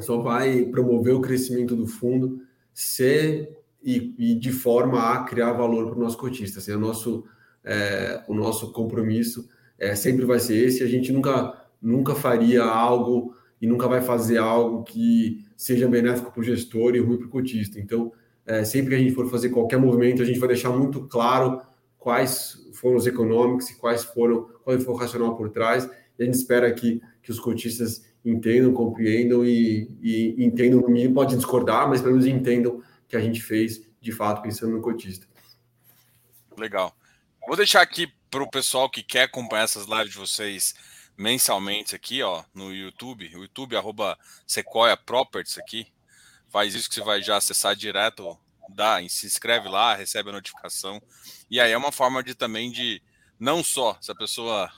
só vai promover o crescimento do fundo se e, e de forma a criar valor para o nosso cotista. Assim, o, nosso, é, o nosso compromisso é, sempre vai ser esse. A gente nunca, nunca faria algo e nunca vai fazer algo que seja benéfico para o gestor e ruim para o cotista. Então, é, sempre que a gente for fazer qualquer movimento, a gente vai deixar muito claro quais foram os econômicos e quais foram, qual foi o racional por trás. E a gente espera que, que os cotistas entendam, compreendam e, e entendam no mínimo, pode discordar, mas pelo menos entendam que a gente fez de fato pensando no cotista. Legal. Vou deixar aqui para o pessoal que quer acompanhar essas lives de vocês mensalmente aqui, ó, no YouTube, YouTube arroba Sequoia Properties aqui. Faz isso que você vai já acessar direto, dá, se inscreve lá, recebe a notificação. E aí é uma forma de também de não só se a pessoa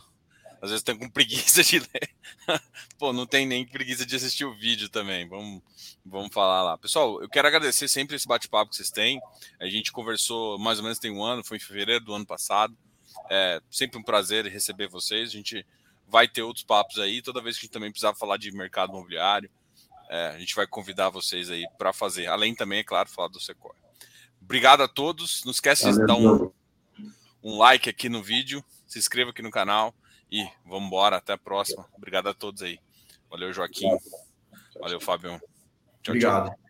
às vezes tem com preguiça de ler, pô, não tem nem preguiça de assistir o vídeo também. Vamos, vamos falar lá. Pessoal, eu quero agradecer sempre esse bate-papo que vocês têm. A gente conversou mais ou menos tem um ano, foi em fevereiro do ano passado. É sempre um prazer receber vocês. A gente vai ter outros papos aí, toda vez que a gente também precisar falar de mercado imobiliário, é, a gente vai convidar vocês aí para fazer. Além também, é claro, falar do Sequoia. Obrigado a todos. Não esquece de dar um, um like aqui no vídeo, se inscreva aqui no canal e vamos embora. Até a próxima. Obrigado a todos aí. Valeu, Joaquim. Valeu, Fábio. Tchau, Obrigado. Tchau.